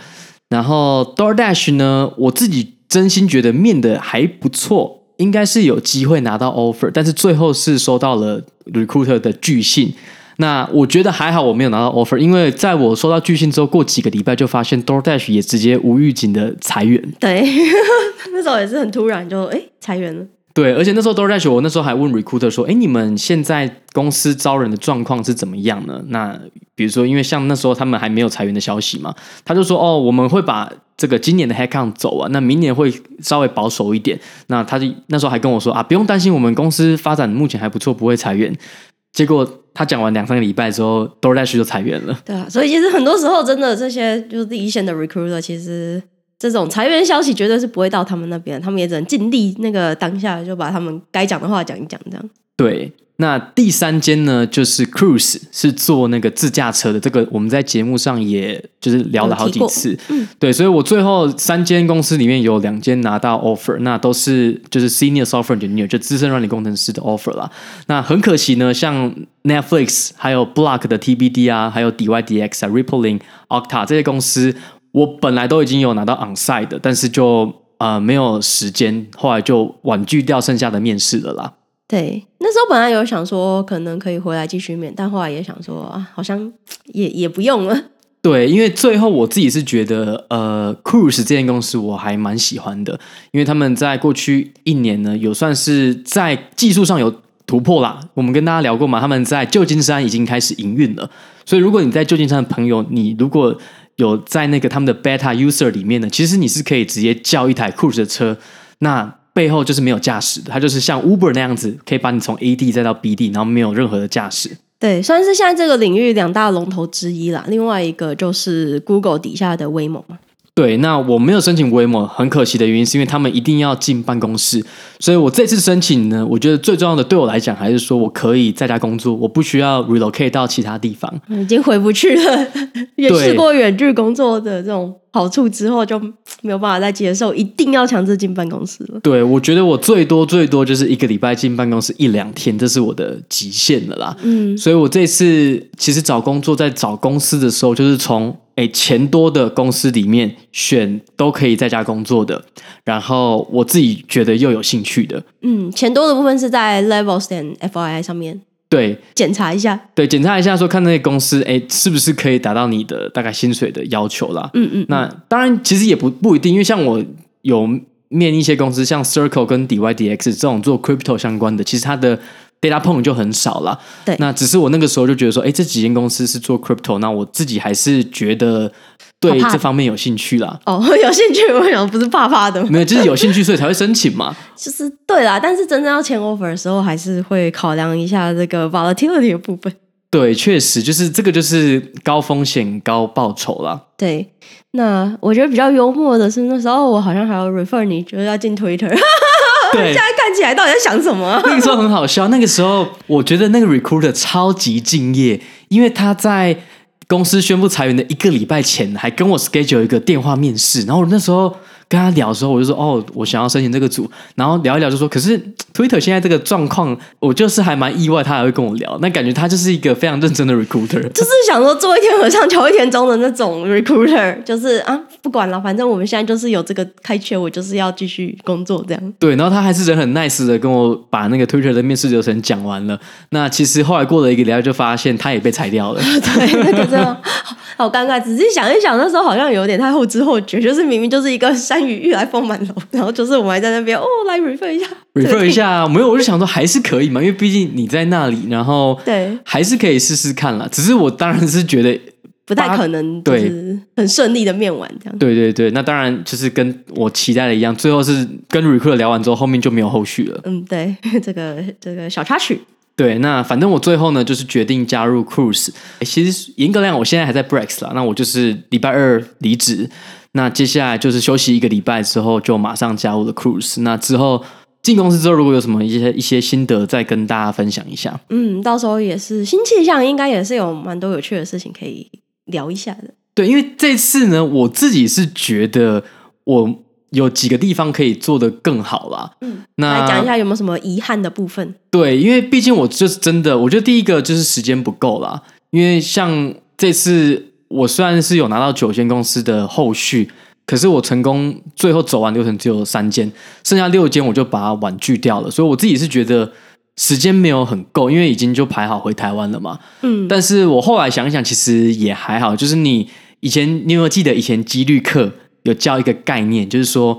然后 DoorDash 呢，我自己。真心觉得面的还不错，应该是有机会拿到 offer，但是最后是收到了 recruiter 的拒信。那我觉得还好，我没有拿到 offer，因为在我收到拒信之后，过几个礼拜就发现 DoorDash 也直接无预警的裁员。对，*laughs* 那时候也是很突然就，就哎裁员了。对，而且那时候 DoorDash，我那时候还问 recruiter 说：“哎，你们现在公司招人的状况是怎么样呢？”那比如说，因为像那时候他们还没有裁员的消息嘛，他就说：“哦，我们会把这个今年的 headcount 走啊，那明年会稍微保守一点。”那他就那时候还跟我说：“啊，不用担心，我们公司发展目前还不错，不会裁员。”结果他讲完两三个礼拜之后，DoorDash 就裁员了。对啊，所以其实很多时候真的这些就是一线的 recruiter 其实。这种裁员消息绝对是不会到他们那边，他们也只能尽力那个当下就把他们该讲的话讲一讲，这样。对，那第三间呢，就是 Cruise 是做那个自驾车的，这个我们在节目上也就是聊了好几次。嗯，对，所以我最后三间公司里面有两间拿到 offer，那都是就是 Senior Software Engineer 就资深软体工程师的 offer 啦。那很可惜呢，像 Netflix、还有 Block 的 TBD 啊，还有 DYDX 啊、Rippling、Octa 这些公司。我本来都已经有拿到 onsite 的，但是就呃没有时间，后来就婉拒掉剩下的面试了啦。对，那时候本来有想说可能可以回来继续面，但后来也想说啊，好像也也不用了。对，因为最后我自己是觉得，呃，Cruise 这间公司我还蛮喜欢的，因为他们在过去一年呢，有算是在技术上有突破啦。我们跟大家聊过嘛，他们在旧金山已经开始营运了，所以如果你在旧金山的朋友，你如果有在那个他们的 beta user 里面呢，其实你是可以直接叫一台 Cruise 的车，那背后就是没有驾驶的，它就是像 Uber 那样子，可以把你从 A D 再到 B D，，然后没有任何的驾驶。对，算是现在这个领域两大龙头之一啦。另外一个就是 Google 底下的威猛嘛。对，那我没有申请 Waymo，很可惜的原因是因为他们一定要进办公室，所以我这次申请呢，我觉得最重要的对我来讲还是说我可以在家工作，我不需要 relocate 到其他地方，已经回不去了。*laughs* 也试过远距工作的这种好处之后，就没有办法再接受，一定要强制进办公室了。对，我觉得我最多最多就是一个礼拜进办公室一两天，这是我的极限了啦。嗯，所以我这次其实找工作在找公司的时候，就是从。诶，钱多的公司里面选都可以在家工作的，然后我自己觉得又有兴趣的，嗯，钱多的部分是在 Levels and FYI 上面，对，检查一下，对，检查一下说看那些公司，诶，是不是可以达到你的大概薪水的要求啦？嗯嗯，那当然其实也不不一定，因为像我有面一些公司，像 Circle 跟 DYDX 这种做 Crypto 相关的，其实它的。data point 就很少了，对，那只是我那个时候就觉得说，哎，这几间公司是做 crypto，那我自己还是觉得对这方面有兴趣啦。哦，*laughs* 有兴趣，我想不是怕怕的，没有，就是有兴趣，所以才会申请嘛。*laughs* 就是对啦，但是真正要签 offer 的时候，还是会考量一下这个 volatility 的部分。对，确实就是这个，就是高风险高报酬啦。对，那我觉得比较幽默的是，那时候我好像还要 refer 你，就是要进 Twitter。*laughs* 对，现在看起来到底在想什么？那个时候很好笑。那个时候，我觉得那个 recruiter 超级敬业，因为他在公司宣布裁员的一个礼拜前，还跟我 schedule 一个电话面试。然后那时候。跟他聊的时候，我就说哦，我想要申请这个组，然后聊一聊就说，可是 Twitter 现在这个状况，我就是还蛮意外，他还会跟我聊，那感觉他就是一个非常认真的 recruiter，就是想说做一天和尚敲一天钟的那种 recruiter，就是啊，不管了，反正我们现在就是有这个开缺，我就是要继续工作这样。对，然后他还是人很 nice 的跟我把那个 Twitter 的面试流程讲完了。那其实后来过了一个礼拜，就发现他也被裁掉了。*laughs* 对，那个真的好，好尴尬。仔细想一想，那时候好像有点太后知后觉，就是明明就是一个三。山雨欲来风满楼，*laughs* 然后就是我们还在那边哦，来 refer 一下，*laughs* refer 一下，没有，我就想说还是可以嘛，因为毕竟你在那里，然后对，还是可以试试看啦。只是我当然是觉得不太可能，对，很顺利的面完这样。对对对，那当然就是跟我期待的一样，最后是跟 recruiter 聊完之后，后面就没有后续了。嗯，对，*laughs* 这个这个小插曲。对，那反正我最后呢，就是决定加入 Cruise。其实严格来讲，我现在还在 Brex 啦，那我就是礼拜二离职。那接下来就是休息一个礼拜之后，就马上加入了 Cruise。那之后进公司之后，如果有什么一些一些心得，再跟大家分享一下。嗯，到时候也是新气象，应该也是有蛮多有趣的事情可以聊一下的。对，因为这次呢，我自己是觉得我有几个地方可以做得更好啦。嗯，那来讲一下有没有什么遗憾的部分？对，因为毕竟我就是真的，我觉得第一个就是时间不够啦。因为像这次。我虽然是有拿到九间公司的后续，可是我成功最后走完流程只有三间，剩下六间我就把它婉拒掉了。所以我自己是觉得时间没有很够，因为已经就排好回台湾了嘛。嗯，但是我后来想想，其实也还好。就是你以前，你有没有记得以前几率课有教一个概念，就是说，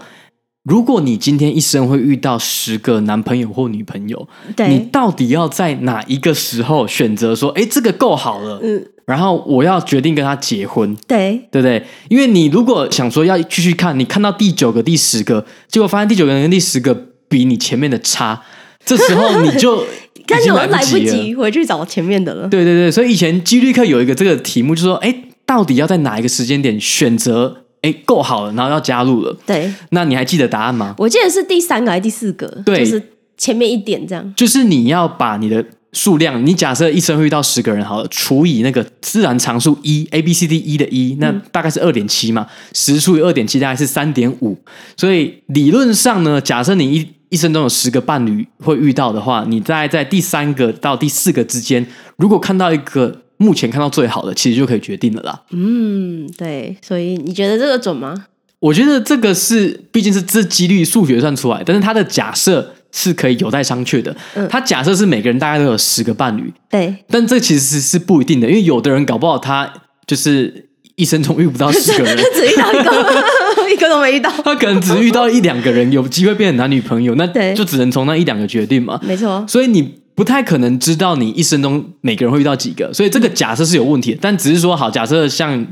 如果你今天一生会遇到十个男朋友或女朋友，对你到底要在哪一个时候选择说，哎，这个够好了，嗯，然后我要决定跟他结婚，对，对不对？因为你如果想说要继续看，你看到第九个、第十个，结果发现第九个跟第十个比你前面的差。这时候你就 *laughs* 已经来不及回去找前面的了。对对对，所以以前几率课有一个这个题目，就是说，哎，到底要在哪一个时间点选择？哎，够好了，然后要加入了。对，那你还记得答案吗？我记得是第三个还是第四个？对，就是前面一点这样。就是你要把你的数量，你假设一生会遇到十个人好了，除以那个自然常数一，A B C D 一的一，那大概是二点七嘛，十除以二点七大概是三点五。所以理论上呢，假设你一一生中有十个伴侣会遇到的话，你大概在第三个到第四个之间，如果看到一个目前看到最好的，其实就可以决定了啦。嗯，对，所以你觉得这个准吗？我觉得这个是，毕竟是这几率数学算出来，但是它的假设是可以有待商榷的。嗯，它假设是每个人大概都有十个伴侣，对，但这其实是是不一定的，因为有的人搞不好他就是。一生中遇不到十个人，*laughs* 只遇到一个，*laughs* 一个都没遇到。他可能只遇到一两个人，有机会变成男女朋友，那就只能从那一两个决定嘛。没错，所以你不太可能知道你一生中每个人会遇到几个，所以这个假设是有问题的。但只是说，好，假设像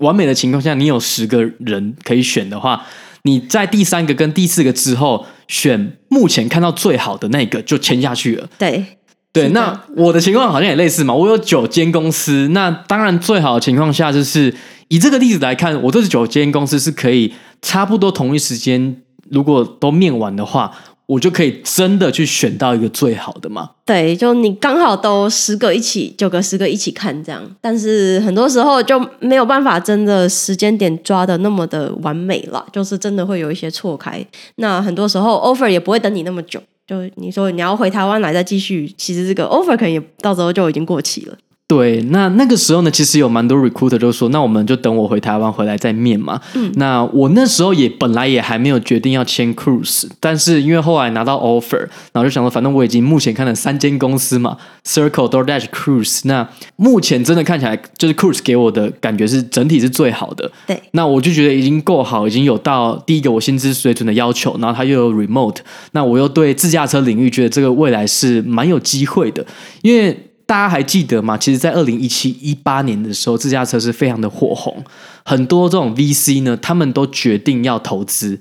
完美的情况下，你有十个人可以选的话，你在第三个跟第四个之后选目前看到最好的那个就签下去了。对。对，那我的情况好像也类似嘛。我有九间公司，那当然最好的情况下就是以这个例子来看，我这九间公司是可以差不多同一时间，如果都面完的话，我就可以真的去选到一个最好的嘛。对，就你刚好都十个一起，九个十个一起看这样，但是很多时候就没有办法真的时间点抓得那么的完美了，就是真的会有一些错开。那很多时候 offer 也不会等你那么久。就你说你要回台湾来再继续，其实这个 offer 可能也到时候就已经过期了。对，那那个时候呢，其实有蛮多 recruiter 就说，那我们就等我回台湾回来再面嘛。嗯，那我那时候也本来也还没有决定要签 Cruise，但是因为后来拿到 offer，然后就想说，反正我已经目前看了三间公司嘛，Circle、DoorDash、Cruise，那目前真的看起来就是 Cruise 给我的感觉是整体是最好的。对，那我就觉得已经够好，已经有到第一个我薪资水准的要求，然后它又有 remote，那我又对自驾车领域觉得这个未来是蛮有机会的，因为。大家还记得吗？其实，在二零一七、一八年的时候，自驾车是非常的火红，很多这种 VC 呢，他们都决定要投资。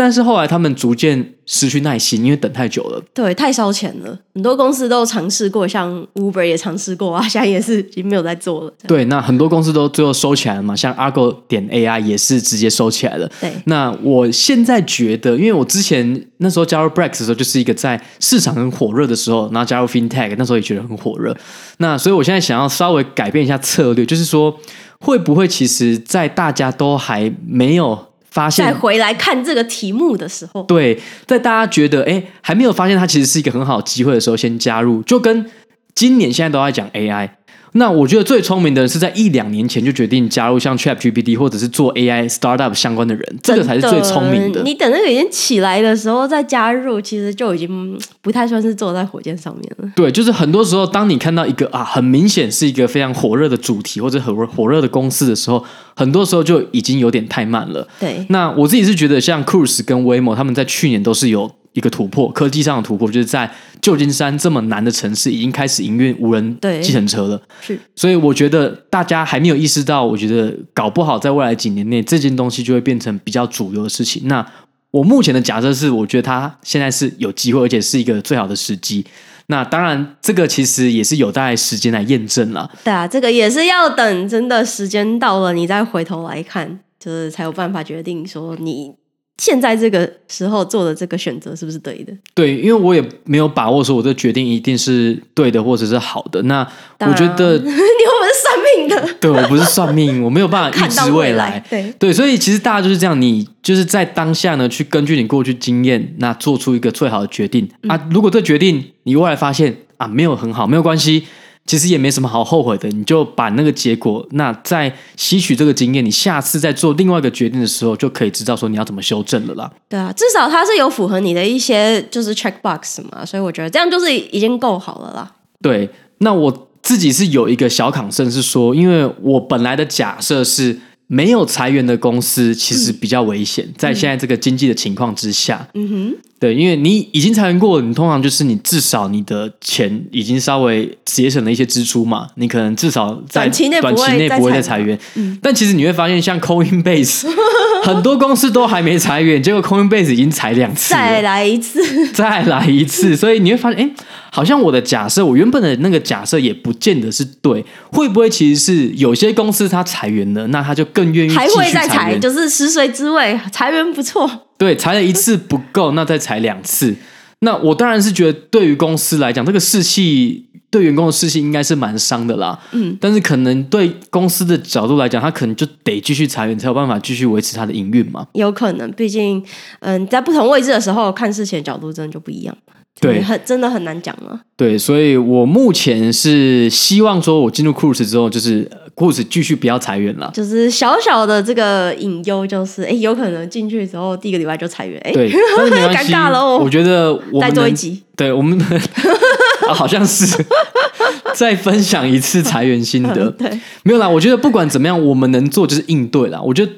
但是后来他们逐渐失去耐心，因为等太久了。对，太烧钱了。很多公司都尝试过，像 Uber 也尝试过啊，现在也是已经没有在做了。对，那很多公司都最后收起来了嘛，像 Argo 点 AI 也是直接收起来了。对，那我现在觉得，因为我之前那时候加入 Brex 的时候，就是一个在市场很火热的时候，然后加入 FinTech，那时候也觉得很火热。那所以我现在想要稍微改变一下策略，就是说，会不会其实，在大家都还没有。发现再回来看这个题目的时候，对，在大家觉得哎还没有发现它其实是一个很好机会的时候，先加入，就跟今年现在都在讲 AI。那我觉得最聪明的人是在一两年前就决定加入像 ChatGPT 或者是做 AI startup 相关的人，这个才是最聪明的。你等那个已经起来的时候再加入，其实就已经 *tsk* 不太算是坐在火箭上面了。对，就是很多时候，当你看到一个啊，很明显是一个非常火热的主题或者很火热的公司的时候，很多时候就已经有点太慢了。对，那我自己是觉得像 Cruise 跟 Waymo 他们在去年都是有。一个突破，科技上的突破，就是在旧金山这么难的城市，已经开始营运无人计程车了。是，所以我觉得大家还没有意识到，我觉得搞不好在未来几年内，这件东西就会变成比较主流的事情。那我目前的假设是，我觉得它现在是有机会，而且是一个最好的时机。那当然，这个其实也是有待时间来验证了。对啊，这个也是要等真的时间到了，你再回头来看，就是才有办法决定说你。现在这个时候做的这个选择是不是对的？对，因为我也没有把握说我这决定一定是对的或者是好的。那我觉得 *laughs* 你又不是算命的，对，我不是算命，我没有办法预知未来。*laughs* 对对，所以其实大家就是这样，你就是在当下呢，去根据你过去经验，那做出一个最好的决定、嗯、啊。如果这决定你未来发现啊没有很好，没有关系，其实也没什么好后悔的，你就把那个结果，那在吸取这个经验，你下次再做另外一个决定的时候，就可以知道说你要怎么修正了啦。对啊，至少它是有符合你的一些就是 check box 嘛，所以我觉得这样就是已经够好了啦。对，那我自己是有一个小 concern 是说，因为我本来的假设是。没有裁员的公司其实比较危险，嗯、在现在这个经济的情况之下，嗯哼，对，因为你已经裁员过，你通常就是你至少你的钱已经稍微节省了一些支出嘛，你可能至少在短期内不会再裁员。嗯、但其实你会发现，像 Coinbase，*laughs* 很多公司都还没裁员，结果 Coinbase 已经裁两次，再来一次，*laughs* 再来一次，所以你会发现，哎。好像我的假设，我原本的那个假设也不见得是对，会不会其实是有些公司它裁员了，那他就更愿意还会再裁，就是食髓知味，裁员不错。对，裁了一次不够，那再裁两次。那我当然是觉得，对于公司来讲，这个士气对员工的士气应该是蛮伤的啦。嗯，但是可能对公司的角度来讲，他可能就得继续裁员，才有办法继续维持他的营运嘛。有可能，毕竟，嗯，在不同位置的时候看事情的角度真的就不一样。对，很真的很难讲了。对，所以我目前是希望说，我进入 Cruise 之后，就是 Cruise 继续不要裁员了。就是小小的这个隐忧，就是哎，有可能进去之后第一个礼拜就裁员，哎，对，*laughs* 尴尬了哦。我觉得我们再做一集，对我们、啊、好像是 *laughs* 再分享一次裁员心得。*laughs* 对，没有啦。我觉得不管怎么样，我们能做就是应对啦。我觉得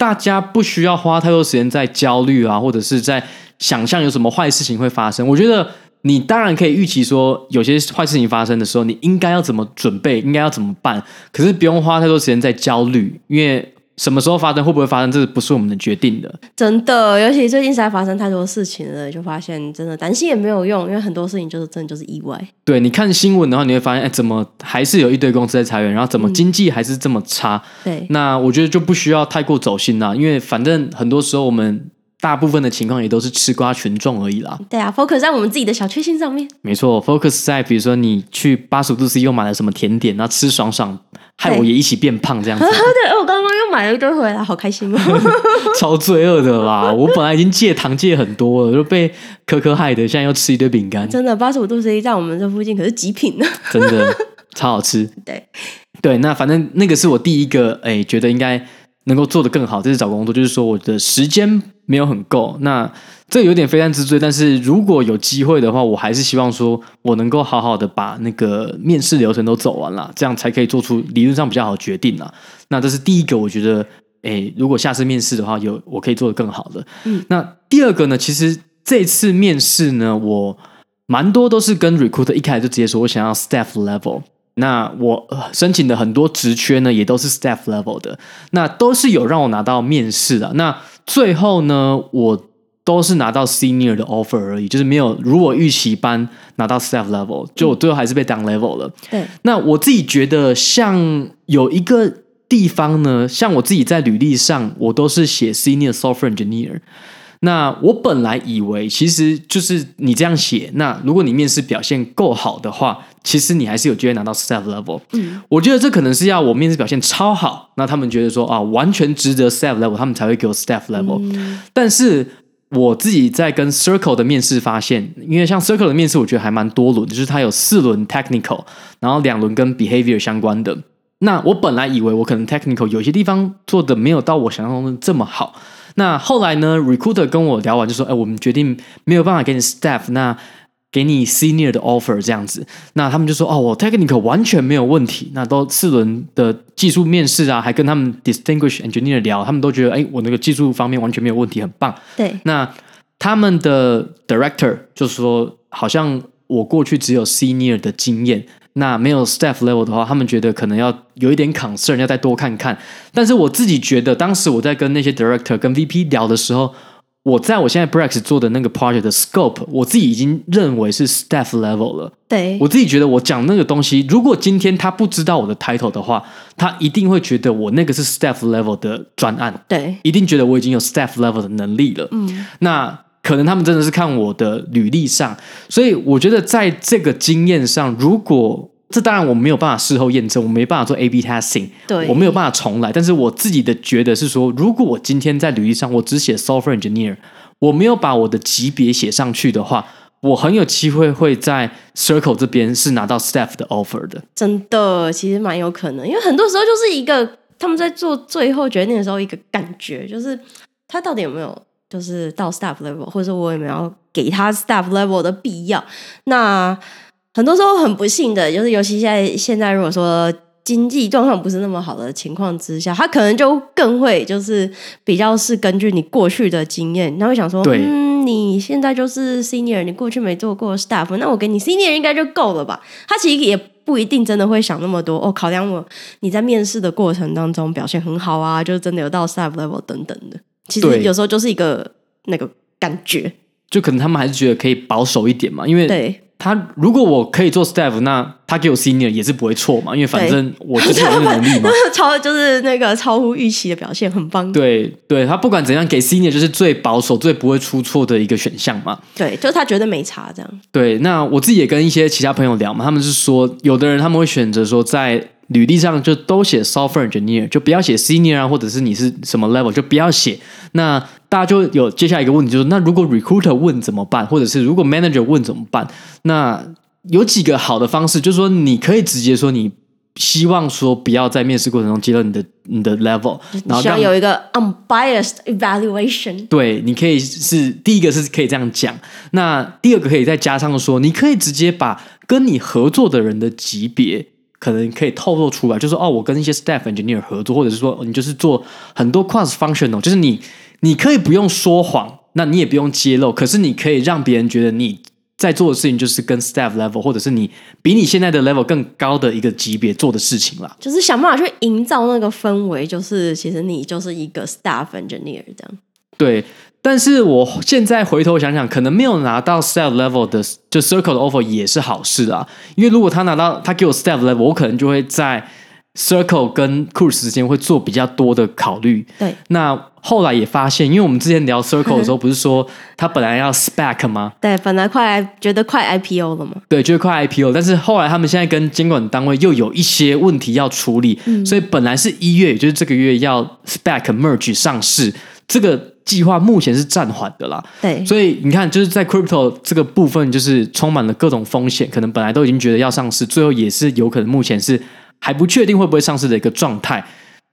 大家不需要花太多时间在焦虑啊，或者是在。想象有什么坏事情会发生？我觉得你当然可以预期说，有些坏事情发生的时候，你应该要怎么准备，应该要怎么办。可是不用花太多时间在焦虑，因为什么时候发生，会不会发生，这不是我们能决定的。真的，尤其最近实在发生太多事情了，就发现真的担心也没有用，因为很多事情就是真的就是意外。对，你看新闻的话，你会发现，哎，怎么还是有一堆公司在裁员，然后怎么经济还是这么差？嗯、对，那我觉得就不需要太过走心啦，因为反正很多时候我们。大部分的情况也都是吃瓜群众而已啦。对啊，focus 在我们自己的小确幸上面。没错，focus 在比如说你去八十五度 C 又买了什么甜点，然后吃爽爽，害我也一起变胖这样子。*laughs* 对，对，我刚刚又买了一堆回来，好开心哦。*laughs* 超罪恶的啦！我本来已经戒糖戒很多了，就被可可害的，现在又吃一堆饼干。真的，八十五度 C 在我们这附近可是极品呢。真的超好吃。*laughs* 对对，那反正那个是我第一个哎，觉得应该。能够做得更好，这是找工作，就是说我的时间没有很够，那这有点非战之罪。但是如果有机会的话，我还是希望说我能够好好的把那个面试流程都走完了，这样才可以做出理论上比较好的决定啊。那这是第一个，我觉得，诶，如果下次面试的话，有我可以做得更好的。那第二个呢，其实这次面试呢，我蛮多都是跟 recruiter 一开始就直接说我想要 staff level。那我申请的很多职缺呢，也都是 staff level 的，那都是有让我拿到面试的。那最后呢，我都是拿到 senior 的 offer 而已，就是没有如我预期般拿到 staff level，就我最后还是被 down level 了。对，那我自己觉得，像有一个地方呢，像我自己在履历上，我都是写 senior software engineer。那我本来以为，其实就是你这样写，那如果你面试表现够好的话，其实你还是有机会拿到 staff level。嗯，我觉得这可能是要我面试表现超好，那他们觉得说啊，完全值得 staff level，他们才会给我 staff level。嗯，但是我自己在跟 Circle 的面试发现，因为像 Circle 的面试，我觉得还蛮多轮，就是它有四轮 technical，然后两轮跟 behavior 相关的。那我本来以为我可能 technical 有些地方做的没有到我想象中的这么好。那后来呢？Recruiter 跟我聊完就说：“哎，我们决定没有办法给你 staff，那给你 senior 的 offer 这样子。”那他们就说：“哦，我 technical 完全没有问题，那都四轮的技术面试啊，还跟他们 distinguished engineer 聊，他们都觉得哎，我那个技术方面完全没有问题，很棒。”对。那他们的 director 就说：“好像我过去只有 senior 的经验。”那没有 staff level 的话，他们觉得可能要有一点 concern，要再多看看。但是我自己觉得，当时我在跟那些 director、跟 VP 聊的时候，我在我现在 Brex 做的那个 project 的 scope，我自己已经认为是 staff level 了。对，我自己觉得我讲那个东西，如果今天他不知道我的 title 的话，他一定会觉得我那个是 staff level 的专案。对，一定觉得我已经有 staff level 的能力了。嗯，那可能他们真的是看我的履历上，所以我觉得在这个经验上，如果这当然我没有办法事后验证，我没办法做 A/B testing，对，我没有办法重来。但是我自己的觉得是说，如果我今天在履历上我只写 software engineer，我没有把我的级别写上去的话，我很有机会会在 Circle 这边是拿到 staff 的 offer 的。真的，其实蛮有可能，因为很多时候就是一个他们在做最后决定的时候一个感觉，就是他到底有没有就是到 staff level，或者说我有没有给他 staff level 的必要。那很多时候很不幸的，就是尤其现在现在如果说。经济状况不是那么好的情况之下，他可能就更会就是比较是根据你过去的经验，他会想说，嗯，你现在就是 senior，你过去没做过 staff，那我给你 senior 应该就够了吧？他其实也不一定真的会想那么多哦，考量我你在面试的过程当中表现很好啊，就真的有到 staff level 等等的。其实有时候就是一个那个感觉，就可能他们还是觉得可以保守一点嘛，因为对。他如果我可以做 staff，那他给我 senior 也是不会错嘛，因为反正我就是有能力嘛。*laughs* 超就是那个超乎预期的表现，很棒。对对，他不管怎样给 senior 就是最保守、最不会出错的一个选项嘛。对，就是他觉得没差这样。对，那我自己也跟一些其他朋友聊嘛，他们是说，有的人他们会选择说在。履历上就都写 software engineer，就不要写 senior 啊，或者是你是什么 level 就不要写。那大家就有接下来一个问题，就是那如果 recruiter 问怎么办，或者是如果 manager 问怎么办？那有几个好的方式，就是说你可以直接说你希望说不要在面试过程中揭露你的你的 level，然后需要有一个 unbiased evaluation。对，你可以是第一个是可以这样讲，那第二个可以再加上说，你可以直接把跟你合作的人的级别。可能可以透露出来，就是哦，我跟一些 staff engineer 合作，或者是说你就是做很多 cross functional，就是你你可以不用说谎，那你也不用揭露，可是你可以让别人觉得你在做的事情就是跟 staff level，或者是你比你现在的 level 更高的一个级别做的事情啦。就是想办法去营造那个氛围，就是其实你就是一个 staff engineer 这样。对。但是我现在回头想想，可能没有拿到 staff level 的就 circle 的 offer 也是好事啊。因为如果他拿到他给我 staff level，我可能就会在 circle 跟 Cruise 之间会做比较多的考虑。对。那后来也发现，因为我们之前聊 circle 的时候，*laughs* 不是说他本来要 spec 吗？对，本来快觉得快 IPO 了嘛。对，就是快 IPO，但是后来他们现在跟监管单位又有一些问题要处理，嗯、所以本来是一月，也就是这个月要 spec merge 上市。这个计划目前是暂缓的啦，对，所以你看，就是在 crypto 这个部分，就是充满了各种风险，可能本来都已经觉得要上市，最后也是有可能目前是还不确定会不会上市的一个状态。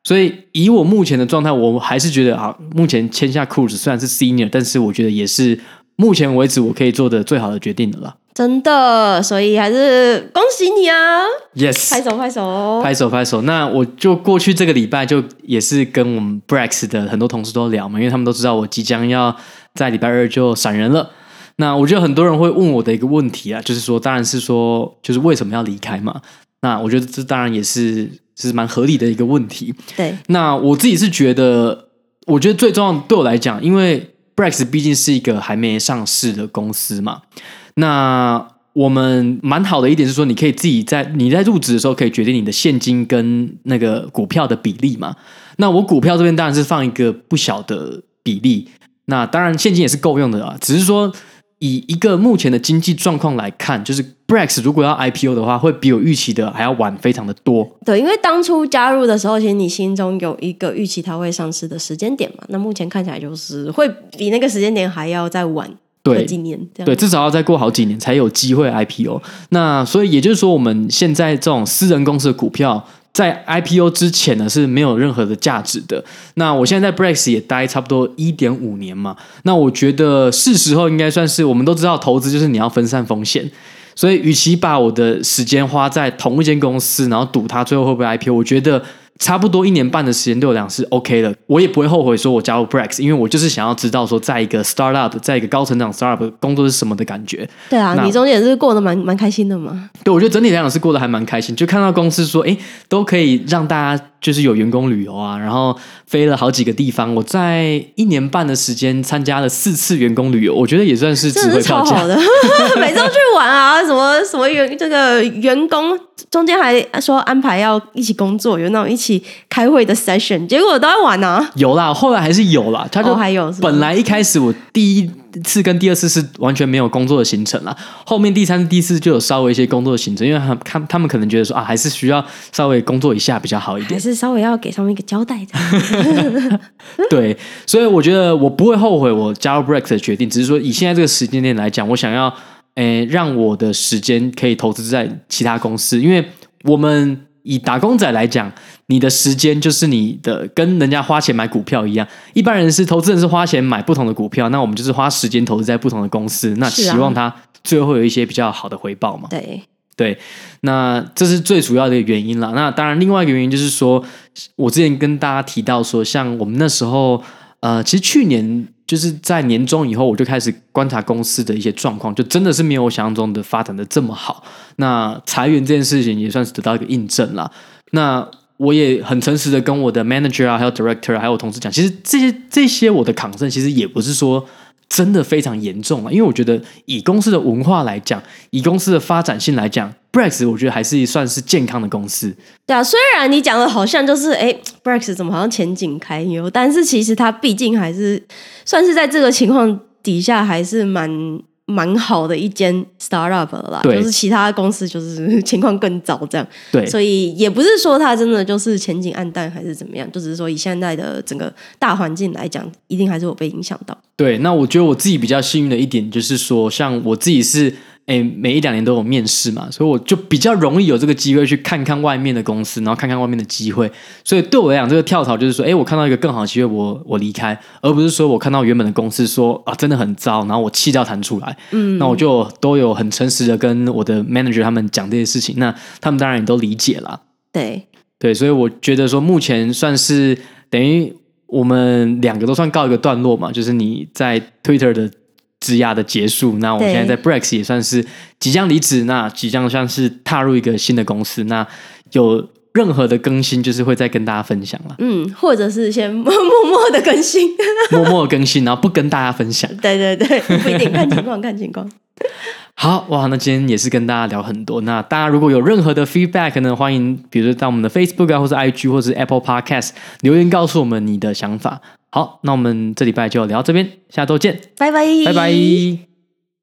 所以以我目前的状态，我还是觉得啊，目前签下 Cruise 虽然是 senior，但是我觉得也是目前为止我可以做的最好的决定的了。真的，所以还是恭喜你啊！Yes，拍手拍手，拍手拍手。那我就过去这个礼拜就也是跟我们 Brex 的很多同事都聊嘛，因为他们都知道我即将要在礼拜二就闪人了。那我觉得很多人会问我的一个问题啊，就是说，当然是说，就是为什么要离开嘛？那我觉得这当然也是是蛮合理的一个问题。对，那我自己是觉得，我觉得最重要对我来讲，因为 Brex 毕竟是一个还没上市的公司嘛。那我们蛮好的一点是说，你可以自己在你在入职的时候可以决定你的现金跟那个股票的比例嘛。那我股票这边当然是放一个不小的比例，那当然现金也是够用的啊。只是说以一个目前的经济状况来看，就是 Brex 如果要 IPO 的话，会比我预期的还要晚非常的多。对，因为当初加入的时候，其实你心中有一个预期它会上市的时间点嘛。那目前看起来就是会比那个时间点还要再晚。对，几年对，至少要再过好几年才有机会 IPO。那所以也就是说，我们现在这种私人公司的股票，在 IPO 之前呢是没有任何的价值的。那我现在在 Brex 也待差不多一点五年嘛，那我觉得是时候应该算是，我们都知道投资就是你要分散风险，所以与其把我的时间花在同一间公司，然后赌它最后会不会 IPO，我觉得。差不多一年半的时间对我讲是 OK 的，我也不会后悔说我加入 Brex，因为我就是想要知道说，在一个 startup，在一个高成长 startup 工作是什么的感觉。对啊，你中间也是过得蛮蛮开心的嘛。对，我觉得整体来讲是过得还蛮开心，就看到公司说，哎，都可以让大家。就是有员工旅游啊，然后飞了好几个地方。我在一年半的时间参加了四次员工旅游，我觉得也算是值回票价。超好的，*laughs* 每周去玩啊，什么什么员这个员工中间还说安排要一起工作，有那种一起开会的 session，结果都在玩啊。有啦，后来还是有啦。他就、哦、还有本来一开始我第一。次跟第二次是完全没有工作的行程了，后面第三次、第四就有稍微一些工作的行程，因为他他他们可能觉得说啊，还是需要稍微工作一下比较好一点，还是稍微要给上面一个交代的。*laughs* 对，所以我觉得我不会后悔我加入 Break 的决定，只是说以现在这个时间点来讲，我想要诶，让我的时间可以投资在其他公司，因为我们以打工仔来讲，你的时间就是你的，跟人家花钱买股票一样。一般人是投资人是花钱买不同的股票，那我们就是花时间投资在不同的公司，那希望它最后有一些比较好的回报嘛。对。对，那这是最主要的原因啦。那当然，另外一个原因就是说，我之前跟大家提到说，像我们那时候，呃，其实去年就是在年终以后，我就开始观察公司的一些状况，就真的是没有我想象中的发展的这么好。那裁员这件事情也算是得到一个印证啦。那我也很诚实的跟我的 manager 啊，还有 director 啊，还有同事讲，其实这些这些我的抗争其实也不是说。真的非常严重啊！因为我觉得以公司的文化来讲，以公司的发展性来讲，Brex 我觉得还是算是健康的公司。对啊，虽然你讲的好像就是哎，Brex 怎么好像前景堪忧，但是其实它毕竟还是算是在这个情况底下还是蛮。蛮好的一间 startup 了啦，对就是其他公司就是 *laughs* 情况更糟这样，对，所以也不是说它真的就是前景暗淡还是怎么样，就只是说以现在的整个大环境来讲，一定还是有被影响到。对，那我觉得我自己比较幸运的一点就是说，像我自己是。哎，每一两年都有面试嘛，所以我就比较容易有这个机会去看看外面的公司，然后看看外面的机会。所以对我来讲，这个跳槽就是说，哎，我看到一个更好的机会我，我我离开，而不是说我看到原本的公司说啊，真的很糟，然后我气到弹出来。嗯，那我就都有很诚实的跟我的 manager 他们讲这些事情，那他们当然也都理解了。对对，所以我觉得说，目前算是等于我们两个都算告一个段落嘛，就是你在 Twitter 的。职涯的结束，那我现在在 Brex 也算是即将离职，那即将像是踏入一个新的公司，那有任何的更新，就是会再跟大家分享了。嗯，或者是先 *laughs* 默默的更新，默默的更新，然后不跟大家分享。对对对，不一定，看情况，看情况。*laughs* 好哇，那今天也是跟大家聊很多。那大家如果有任何的 feedback 呢，欢迎比如说到我们的 Facebook 啊，或者 IG，或者是 Apple Podcast 留言告诉我们你的想法。好，那我们这礼拜就聊到这边，下周见，拜拜，拜拜。